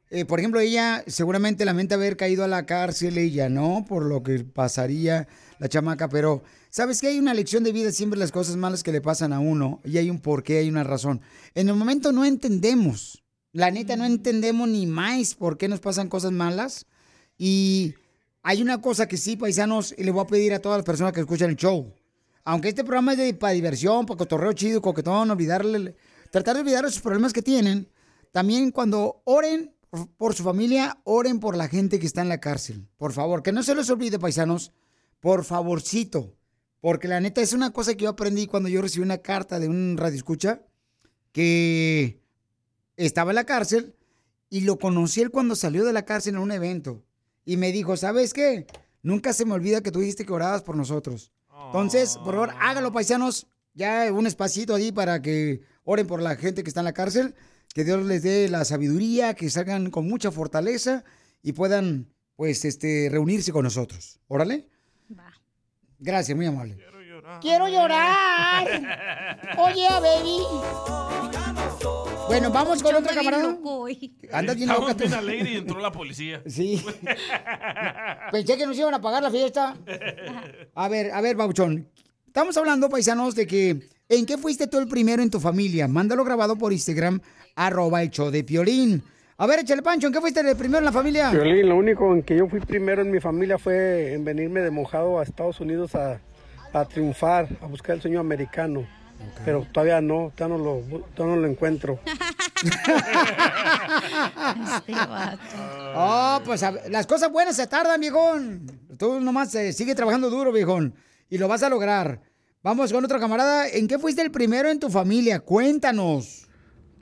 eh, por ejemplo, ella seguramente lamenta haber caído a la cárcel, ella, ¿no? Por lo que pasaría la chamaca, pero ¿sabes que Hay una lección de vida siempre las cosas malas que le pasan a uno y hay un porqué, hay una razón. En el momento no entendemos, la neta no entendemos ni más por qué nos pasan cosas malas y hay una cosa que sí, paisanos, y le voy a pedir a todas las personas que escuchan el show. Aunque este programa es de, para diversión, para cotorreo chido, coquetón, olvidarle, tratar de olvidar esos problemas que tienen. También cuando oren por- su familia, oren por la gente que está en la cárcel. Por favor, que no se les olvide, paisanos. Por favorcito. Porque la neta es una cosa que yo aprendí cuando yo recibí una carta de un radio escucha que estaba en la cárcel y lo conocí él cuando salió de la cárcel en un evento. Y me dijo, ¿sabes qué? Nunca se me olvida que tú dijiste que orabas por nosotros. Entonces, por favor, hágalo, paisanos. Ya un espacito ahí para que oren por la gente que está en la cárcel. Que Dios les dé la sabiduría, que salgan con mucha fortaleza y puedan, pues, este, reunirse con nosotros. Órale. Gracias, muy amable. Quiero llorar. Oye, baby. Bueno, vamos con otra camarada. Andas bien loca tú. bien alegre y entró la policía. Sí. Pensé que nos iban a pagar la fiesta. A ver, a ver, Bauchón. Estamos hablando, paisanos, de que ¿en qué fuiste tú el primero en tu familia? Mándalo grabado por Instagram, arroba el show de Piolín. A ver, échale Pancho, ¿en qué fuiste el primero en la familia? Violín, lo único en que yo fui primero en mi familia fue en venirme de mojado a Estados Unidos a, a triunfar, a buscar el sueño americano. Pero todavía no, todavía no lo, todavía no lo encuentro. Oh, pues a- las cosas buenas se tardan, viejón. Tú nomás eh, sigue trabajando duro, viejón. Y lo vas a lograr. Vamos con otro camarada. ¿En qué fuiste el primero en tu familia? Cuéntanos.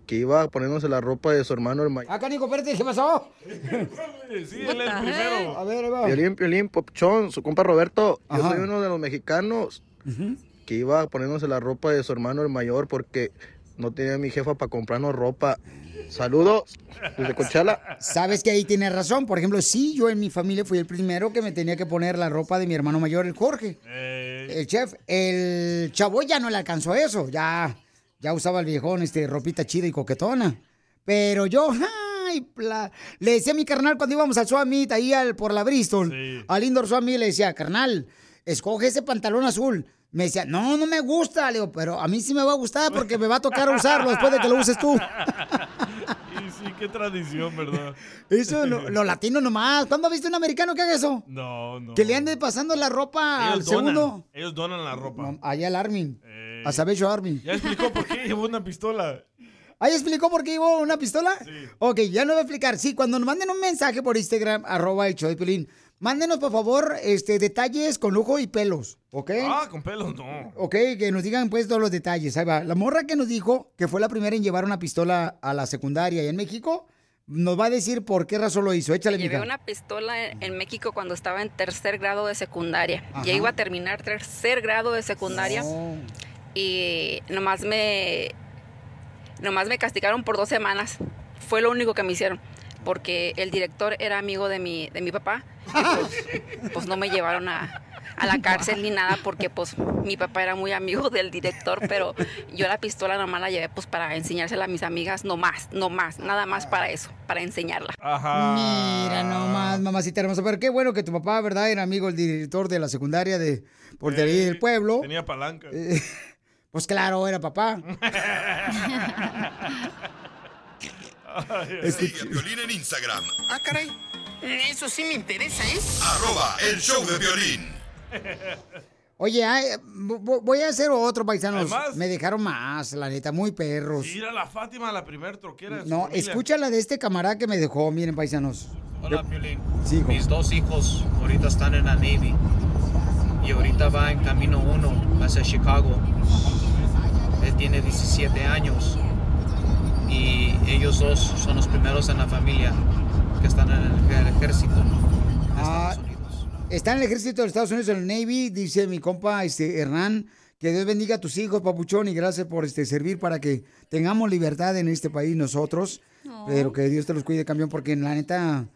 que iba poniéndose la ropa de su hermano el mayor. Ah, canico, espérate, ¿qué pasó? Sí, él es el primero. A ver, ahí va. Piolín, Piolín, Popchón, su compa Roberto. Yo soy uno de los mexicanos que iba poniéndose la ropa de su hermano el mayor porque no tenía mi jefa para comprarnos ropa. Saludos desde Cochala. Sabes que ahí tienes razón. Por ejemplo, sí, yo en mi familia fui el primero que me tenía que poner la ropa de mi hermano mayor, el Jorge. El chef, el chavo ya no le alcanzó eso. Ya, ya usaba el viejón, este, ropita chida y coquetona. Pero yo, ay, pla- le decía a mi carnal cuando íbamos al Suamit, ahí al, por la Bristol, al Indoor Suamit, le decía, carnal, escoge ese pantalón azul. Me decía, no, no me gusta. Le digo, pero a mí sí me va a gustar porque me va a tocar usarlo después de que lo uses tú. Y sí, qué tradición, ¿verdad? Eso, lo, lo latino nomás. ¿Cuándo has visto un americano que haga eso? No, no. Que le ande pasando la ropa al Ellos donan, segundo. ellos donan la ropa. Allá al Armin. A Sabecho Armin. Ya explicó por qué llevó una pistola. ¿Ahí explicó por qué llevó una pistola? Sí. Ok, ya no voy a explicar. Sí, cuando nos manden un mensaje por Instagram, arroba el show de Piolín, mándenos, por favor, este, detalles con lujo y pelos, ¿ok? Ah, con pelos no. Ok, que nos digan pues todos los detalles. Ahí va. La morra que nos dijo que fue la primera en llevar una pistola a la secundaria y en México, nos va a decir por qué razón lo hizo. Échale, Llevé mija. una pistola en, en México cuando estaba en tercer grado de secundaria. Ajá. Ya iba a terminar tercer grado de secundaria y nomás me nomás me castigaron por dos semanas. Fue lo único que me hicieron. Porque el director era amigo de mi, de mi papá. y pues, pues no me llevaron a, a la cárcel ni nada porque pues mi papá era muy amigo del director, pero yo la pistola nomás la llevé pues para enseñársela a mis amigas, no más, no más, nada más para eso, para enseñarla. Mira nomás, mamacita hermosa. Pero qué bueno que tu papá, ¿verdad? Era amigo del director de la secundaria de por de ahí del pueblo. Tenía palanca. Eh, pues claro, era papá. Sigue a Piolín en Instagram, Ah, caray. Eso sí me interesa, ¿eh? arroba el show de violín. Oye, ay, voy a hacer otro, paisanos. Me dejaron más, la neta, muy perros. Era la Fátima, la primer troquera de No, familia. escucha la de este camarada que me dejó, miren, paisanos. Hola, Piolín. Sí. Mis dos hijos ahorita están en la Navy. Y ahorita va en camino uno hacia Chicago. Él tiene 17 años. Y ellos dos son los primeros en la familia que están en el, ej- ejército. Ah, está en el ejército de Estados Unidos, en el Navy, dice mi compa este, Hernán. Que Dios bendiga a tus hijos, papuchón, y gracias por este, servir para que tengamos libertad en este país nosotros. Pero que Dios te los cuide, campeón, porque la neta,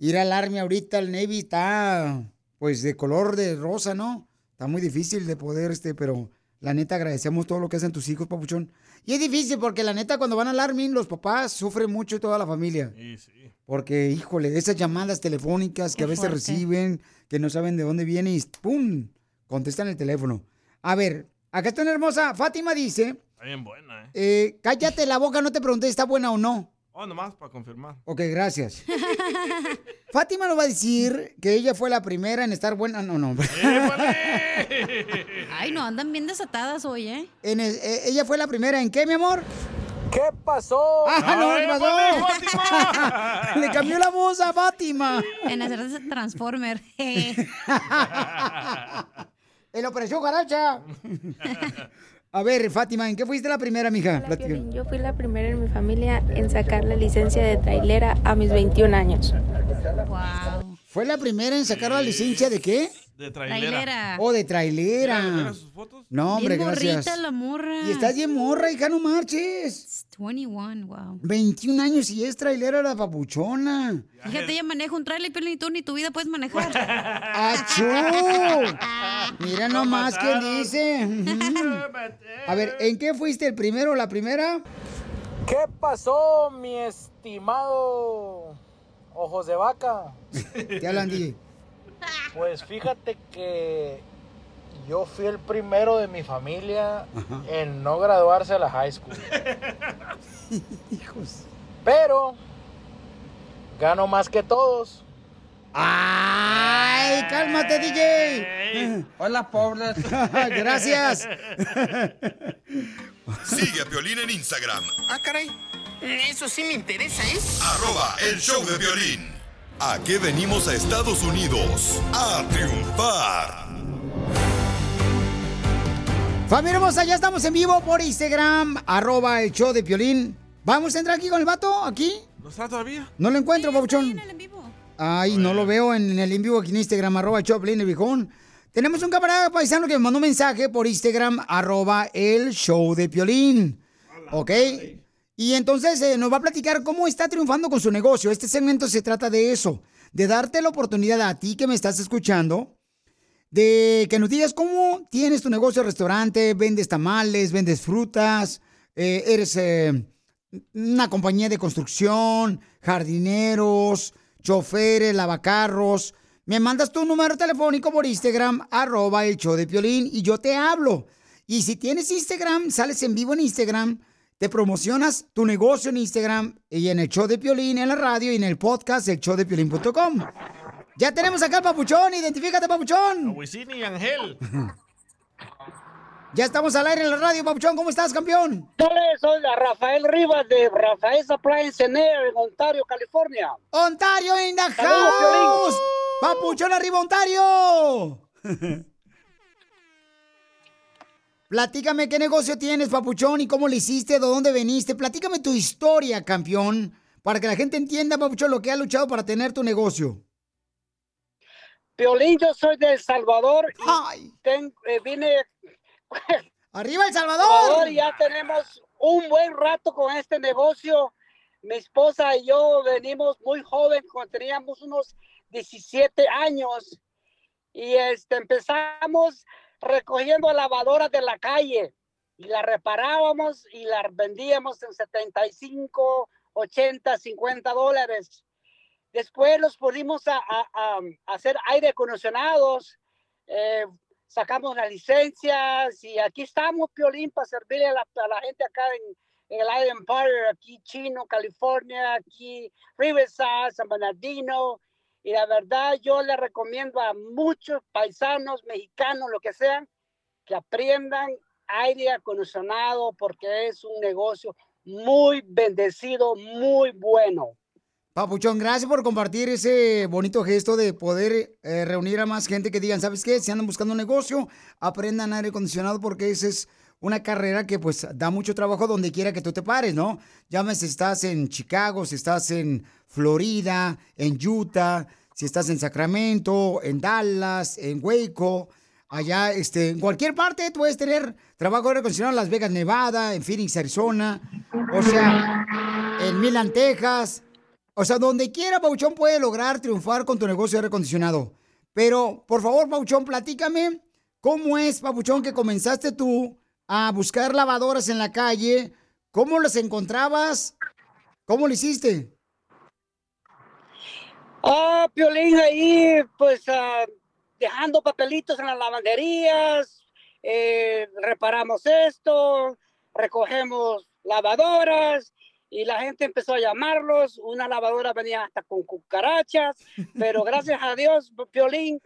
ir al Army ahorita, al Navy, está pues de color de rosa, ¿no? Está muy difícil de poder, este, pero la neta agradecemos todo lo que hacen tus hijos, papuchón. Y es difícil porque la neta cuando van al Army, los papás sufren mucho y toda la familia. Sí, sí. Porque, híjole, esas llamadas telefónicas que Qué a veces fuerte. reciben, que no saben de dónde viene y ¡pum! Contestan el teléfono. A ver, acá está una hermosa. Fátima dice, Está bien buena, ¿eh? eh, cállate la boca, no te pregunté si está buena o no. Oh, nomás para confirmar. Ok, gracias. Fátima nos va a decir que ella fue la primera en estar buena. No, no. Ay, no, andan bien desatadas hoy, ¿eh? En el- eh, ella fue la primera en qué, mi amor? ¿Qué pasó? Ah, no, ¿qué pasó? épale, Le cambió la voz a Fátima. En hacerse Transformer. El Operación Garacha. A ver, Fátima, ¿en qué fuiste la primera, mija? Piolín, Yo fui la primera en mi familia en sacar la licencia de trailera a mis 21 años. ¿Fue la primera en sacar la licencia de qué? De trailera. Oh, de trailera. Mira, sus fotos. No, hombre, Bien gracias. morrita la morra. Y estás bien morra, hija, no marches. 21, wow. 21 años y es trailera la papuchona. Fíjate, ella maneja un trailer, pero ni tú ni tu vida puedes manejar. ¡Achú! Mira nomás quién dice. A ver, ¿en qué fuiste el primero o la primera? ¿Qué pasó, mi estimado ojos de vaca? Te hablan, DJ. Pues fíjate que yo fui el primero de mi familia en no graduarse de la high school. Hijos. Pero gano más que todos. ¡Ay, cálmate, DJ! Hola, pobres. Gracias. Sigue a Piolín en Instagram, Ah, caray. Eso sí me interesa, ¿eh? arroba el show de violín. ¿A qué venimos a Estados Unidos? A triunfar. Familia hermosa, ya estamos en vivo por Instagram, arroba el show de Piolín. ¿Vamos a entrar aquí con el vato? ¿Aquí? ¿No está todavía? No lo encuentro, papuchón. Ay, no lo veo en el en vivo aquí en Instagram, arroba el show de Piolín, el viejón. Tenemos un camarada paisano que me mandó un mensaje por Instagram, arroba el show de Piolín. ¿Ok? Y entonces eh, nos va a platicar cómo está triunfando con su negocio. Este segmento se trata de eso, de darte la oportunidad a ti que me estás escuchando, de que nos digas cómo tienes tu negocio restaurante, vendes tamales, vendes frutas, eh, eres eh, una compañía de construcción, jardineros, choferes, lavacarros. Me mandas tu número telefónico por Instagram, arroba el show de Piolín, y yo te hablo. Y si tienes Instagram, sales en vivo en Instagram, te promocionas tu negocio en Instagram y en el show de Piolín, en la radio y en el podcast, el showdepiolín.com. Ya tenemos acá al Papuchón, identifícate, Papuchón. Wisin y Angel. Ya estamos al aire en la radio, Papuchón. ¿Cómo estás, campeón? Soy la Rafael Rivas de Rafael en Air, en Ontario, California. Ontario in the house. Papuchón arriba, Ontario. Platícame qué negocio tienes, Papuchón, y cómo le hiciste, de dónde veniste. Platícame tu historia, campeón, para que la gente entienda, Papuchón, lo que ha luchado para tener tu negocio. Piolín, yo soy de El Salvador y ten- eh, vine... ¡Arriba El Salvador! y ya tenemos un buen rato con este negocio. Mi esposa y yo venimos muy joven, cuando teníamos unos 17 años. Y este, empezamos recogiendo lavadoras de la calle y las reparábamos y las vendíamos en 75, 80, 50 dólares. Después los pusimos a, hacer aire acondicionados, eh, sacamos las licencias y aquí estamos, Piolín, para servirle a la, a la gente acá en, en el Island Park, aquí Chino, California, aquí Riverside, San Bernardino. Y la verdad, yo le recomiendo a muchos paisanos, mexicanos, lo que sean, que aprendan aire acondicionado porque es un negocio muy bendecido, muy bueno. Papuchón, gracias por compartir ese bonito gesto de poder eh, reunir a más gente que digan, ¿sabes qué? Si andan buscando un negocio, aprendan aire acondicionado porque esa es una carrera que pues da mucho trabajo donde quiera que tú te pares, ¿no? Llámese si estás en Chicago, si estás en Florida, en Utah, si estás en Sacramento, en Dallas, en Waco, allá, este, en cualquier parte puedes tener trabajo acondicionado en Las Vegas, Nevada, en Phoenix, Arizona, o sea, en Milan, Texas. O sea, donde quiera, Pauchón puede lograr triunfar con tu negocio de aire acondicionado. Pero, por favor, Pauchón, platícame cómo es, Papuchón, que comenzaste tú a buscar lavadoras en la calle. ¿Cómo las encontrabas? ¿Cómo lo hiciste? Ah, Piolín, ahí, pues, ah, dejando papelitos en las lavanderías, eh, reparamos esto, recogemos lavadoras, y la gente empezó a llamarlos. Una lavadora venía hasta con cucarachas, pero gracias a Dios, Piolín,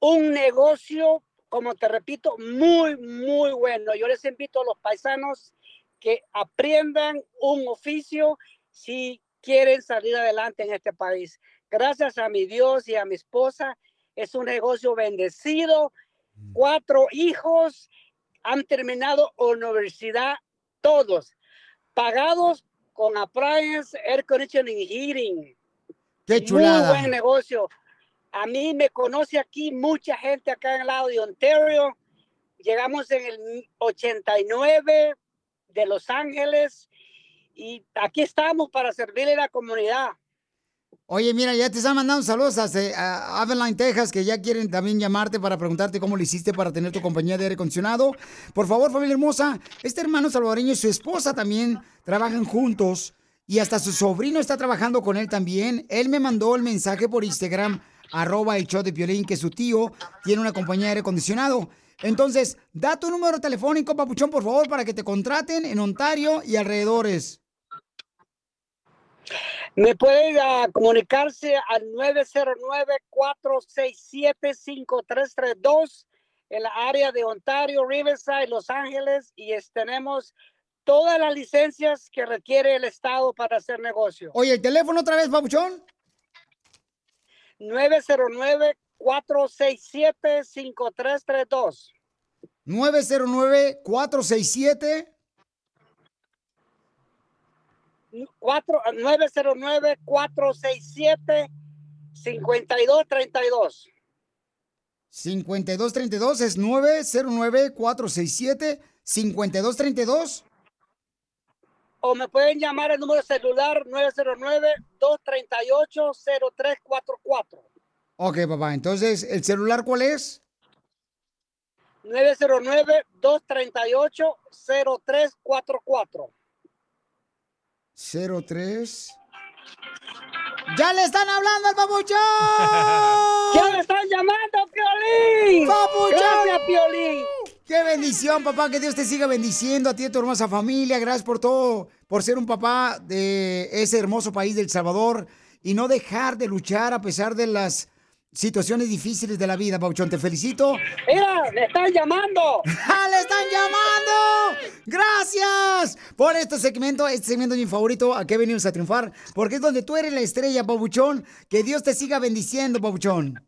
un negocio, como te repito, muy, muy bueno. Yo les invito a los paisanos que aprendan un oficio si quieren salir adelante en este país. Gracias a mi Dios y a mi esposa, es un negocio bendecido. Cuatro hijos han terminado universidad, todos, pagados con appliance, air conditioning heating. ¡Qué chulada! Muy buen negocio. A mí me conoce aquí mucha gente acá en el lado de Ontario. Llegamos en el 89 de Los Ángeles y aquí estamos para servirle a la comunidad. Oye, mira, ya te están mandando saludos a, a Adeline, Texas, que ya quieren también llamarte para preguntarte cómo lo hiciste para tener tu compañía de aire acondicionado. Por favor, familia hermosa, este hermano salvadoreño y su esposa también trabajan juntos y hasta su sobrino está trabajando con él también. Él me mandó el mensaje por Instagram, arroba el show de Piolín, que su tío tiene una compañía de aire acondicionado. Entonces, da tu número telefónico, papuchón, por favor, para que te contraten en Ontario y alrededores. Me pueden ah, comunicarse al 909-467-5332 en la área de Ontario, Riverside, Los Ángeles y tenemos todas las licencias que requiere el Estado para hacer negocio. Oye, ¿el teléfono otra vez, Pabuchón? 909-467-5332. 909-467. 909-467-5232. 5232 es 909-467-5232. O me pueden llamar el número celular 909-238-0344. Ok, papá. Entonces, ¿el celular cuál es? 909-238-0344. 03. ¡Ya le están hablando al papuchón! ¡Ya le están llamando, Piolín! ¡Papuchón! Gracias, Piolín! ¡Qué bendición, papá! Que Dios te siga bendiciendo a ti y a tu hermosa familia. Gracias por todo, por ser un papá de ese hermoso país del Salvador y no dejar de luchar a pesar de las situaciones difíciles de la vida, Pauchón. Te felicito. ¡Mira, le están llamando! ¡Ah, le están llamando! ¡Gracias por este segmento! Este segmento es mi favorito. ¿A qué venimos a triunfar? Porque es donde tú eres la estrella, Pabuchón. Que Dios te siga bendiciendo, Pabuchón.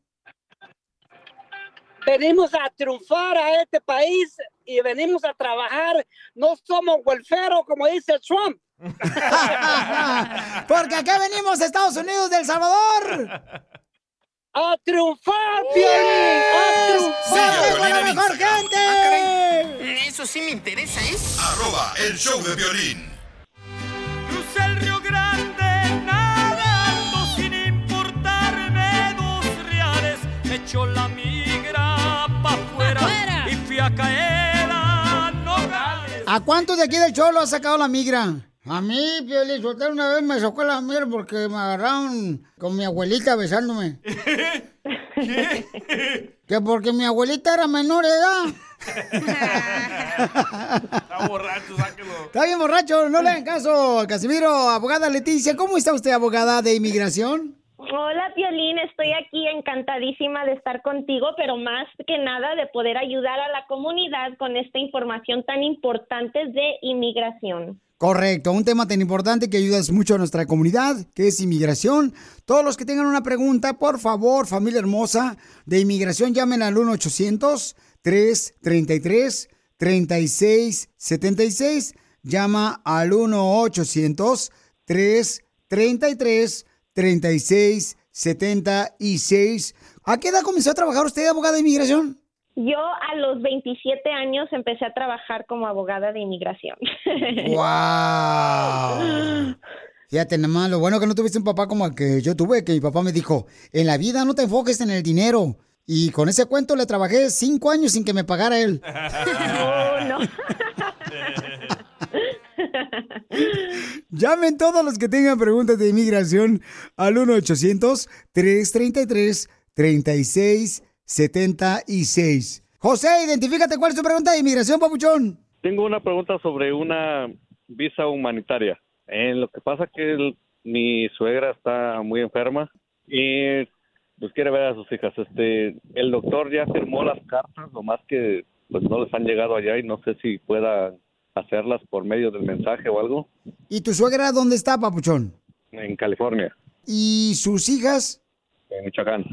Venimos a triunfar a este país y venimos a trabajar. No somos welfare, como dice Trump. Porque acá venimos Estados Unidos del Salvador. ¡A triunfar, Piolín! ¡A triunfar! Piolín la mejor gente! Eso sí me interesa, ¿eh? Arroba el show de violín. Crucé el Río Grande nadando sin importarme dos reales. Me echó la migra pa' afuera y fui a caer a Nogales. ¿A cuántos de aquí del Cholo ha sacado la migra? A mí, Piolín, Sotelo, una vez me sacó la migra porque me agarraron con mi abuelita besándome. Que porque mi abuelita era menor de edad. Está borracho, sáquelo. Está bien borracho, no le hagan caso. Casimiro, abogada Leticia, ¿cómo está usted, abogada de inmigración? Hola, Piolín, estoy aquí encantadísima de estar contigo, pero más que nada de poder ayudar a la comunidad con esta información tan importante de inmigración. Correcto, un tema tan importante que ayudas mucho a nuestra comunidad, que es inmigración. Todos los que tengan una pregunta, por favor, familia hermosa de inmigración, llamen al 1-800-333-3676. Llama al 1-800-333-3676. ¿A qué edad comenzó a trabajar usted, abogada de inmigración? Yo a los 27 años empecé a trabajar como abogada de inmigración. ¡Wow! Fíjate, nomás, lo bueno que no tuviste un papá como el que yo tuve, que mi papá me dijo, en la vida no te enfoques en el dinero. Y con ese cuento le trabajé cinco años sin que me pagara él. Oh, no. Llamen todos los que tengan preguntas de inmigración al 1-800-333-3676. José, identifícate cuál es tu pregunta de inmigración, papuchón. Tengo una pregunta sobre una visa humanitaria. Eh, lo que pasa que el- mi suegra está muy enferma y pues quiere ver a sus hijas. Este, el doctor ya firmó las cartas, nomás que pues no les han llegado allá y no sé si pueda hacerlas por medio del mensaje o algo ¿Y tu suegra dónde está, papuchón? en California, ¿Y sus hijas? en Michoacán.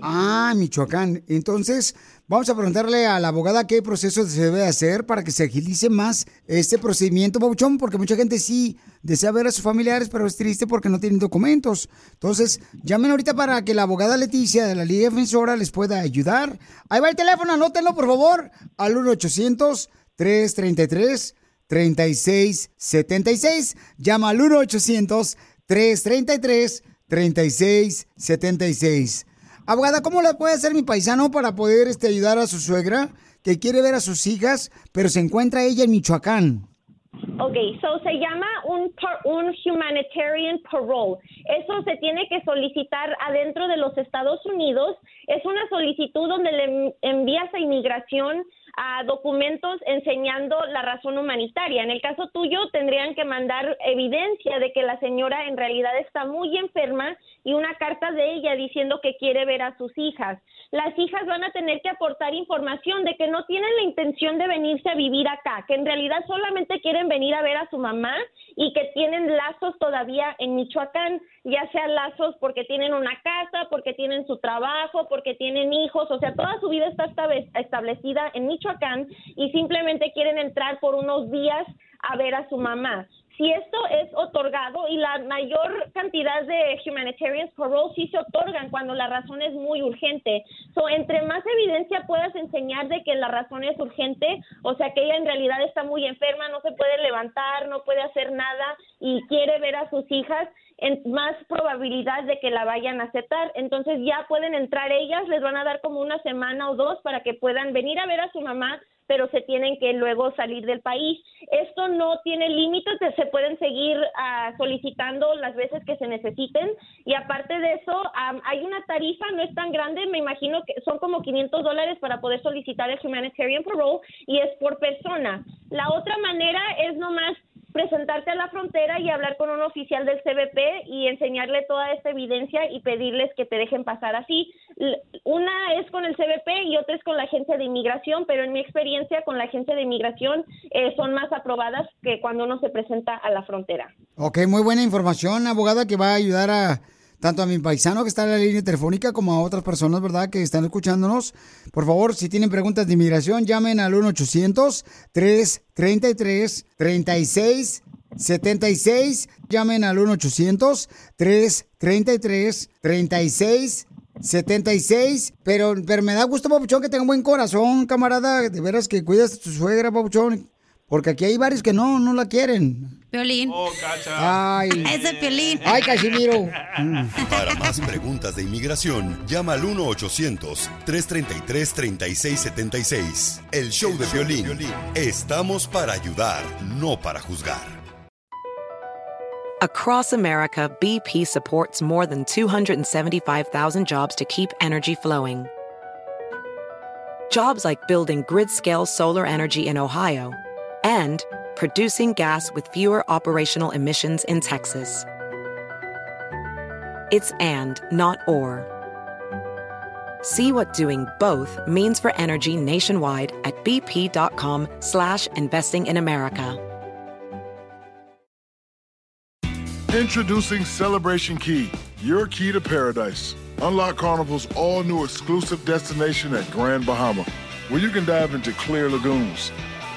Ah, Michoacán. Entonces, vamos a preguntarle a la abogada qué proceso se debe hacer para que se agilice más este procedimiento, Pabuchón, porque mucha gente sí desea ver a sus familiares, pero es triste porque no tienen documentos. Entonces, llamen ahorita para que la abogada Leticia de la Liga Defensora les pueda ayudar. Ahí va el teléfono, anótenlo, por favor, al 1-800-333-3676. Llama al 1-800-333-3676. Abogada, ¿cómo le puede hacer mi paisano para poder este, ayudar a su suegra que quiere ver a sus hijas, pero se encuentra ella en Michoacán? Ok, so se llama un, un humanitarian parole. Eso se tiene que solicitar adentro de los Estados Unidos. Es una solicitud donde le envías a inmigración a documentos enseñando la razón humanitaria. En el caso tuyo tendrían que mandar evidencia de que la señora en realidad está muy enferma y una carta de ella diciendo que quiere ver a sus hijas. Las hijas van a tener que aportar información de que no tienen la intención de venirse a vivir acá, que en realidad solamente quieren venir a ver a su mamá y que tienen lazos todavía en Michoacán, ya sea lazos porque tienen una casa, porque tienen su trabajo, porque tienen hijos, o sea, toda su vida está establecida en Michoacán y simplemente quieren entrar por unos días a ver a su mamá. Si esto es otorgado y la mayor cantidad de humanitarian parole sí se otorgan cuando la razón es muy urgente. So, entre más evidencia puedas enseñar de que la razón es urgente, o sea que ella en realidad está muy enferma, no se puede levantar, no puede hacer nada y quiere ver a sus hijas, en más probabilidad de que la vayan a aceptar. Entonces ya pueden entrar ellas, les van a dar como una semana o dos para que puedan venir a ver a su mamá, pero se tienen que luego salir del país. Esto no tiene límites, se pueden seguir ah, solicitando las veces que se necesiten y aparte de eso am, hay una tarifa, no es tan grande, me imagino que son como 500 dólares para poder solicitar el humanitarian parole y es por persona. La otra manera es nomás presentarte a la frontera y hablar con un oficial del CBP y enseñarle toda esta evidencia y pedirles que te dejen pasar así. Una es con el CBP y otra es con la agencia de inmigración, pero en mi experiencia con la agencia de inmigración eh, son más aprobadas que cuando uno se presenta a la frontera. Ok, muy buena información, abogada, que va a ayudar a tanto a mi paisano que está en la línea telefónica como a otras personas, ¿verdad?, que están escuchándonos. Por favor, si tienen preguntas de inmigración, llamen al 1-800-333-3676. Llamen al 1-800-333-3676. Pero, pero me da gusto, Papuchón, que tenga buen corazón, camarada. De veras que cuidas a tu suegra, Papuchón. Porque aquí hay varios que no, no la quieren. Piolín. Oh, cacha. Ay. Ese Piolín. Ay, Casimiro. Para más preguntas de inmigración, llama al 1-800-333-3676. El show de violín. Estamos para ayudar, no para juzgar. Across America, BP supports more than 275,000 jobs to keep energy flowing. Jobs like building grid scale solar energy in Ohio and producing gas with fewer operational emissions in Texas. It's and, not or. See what doing both means for energy nationwide at bp.com slash investing in America. Introducing Celebration Key, your key to paradise. Unlock Carnival's all new exclusive destination at Grand Bahama, where you can dive into clear lagoons,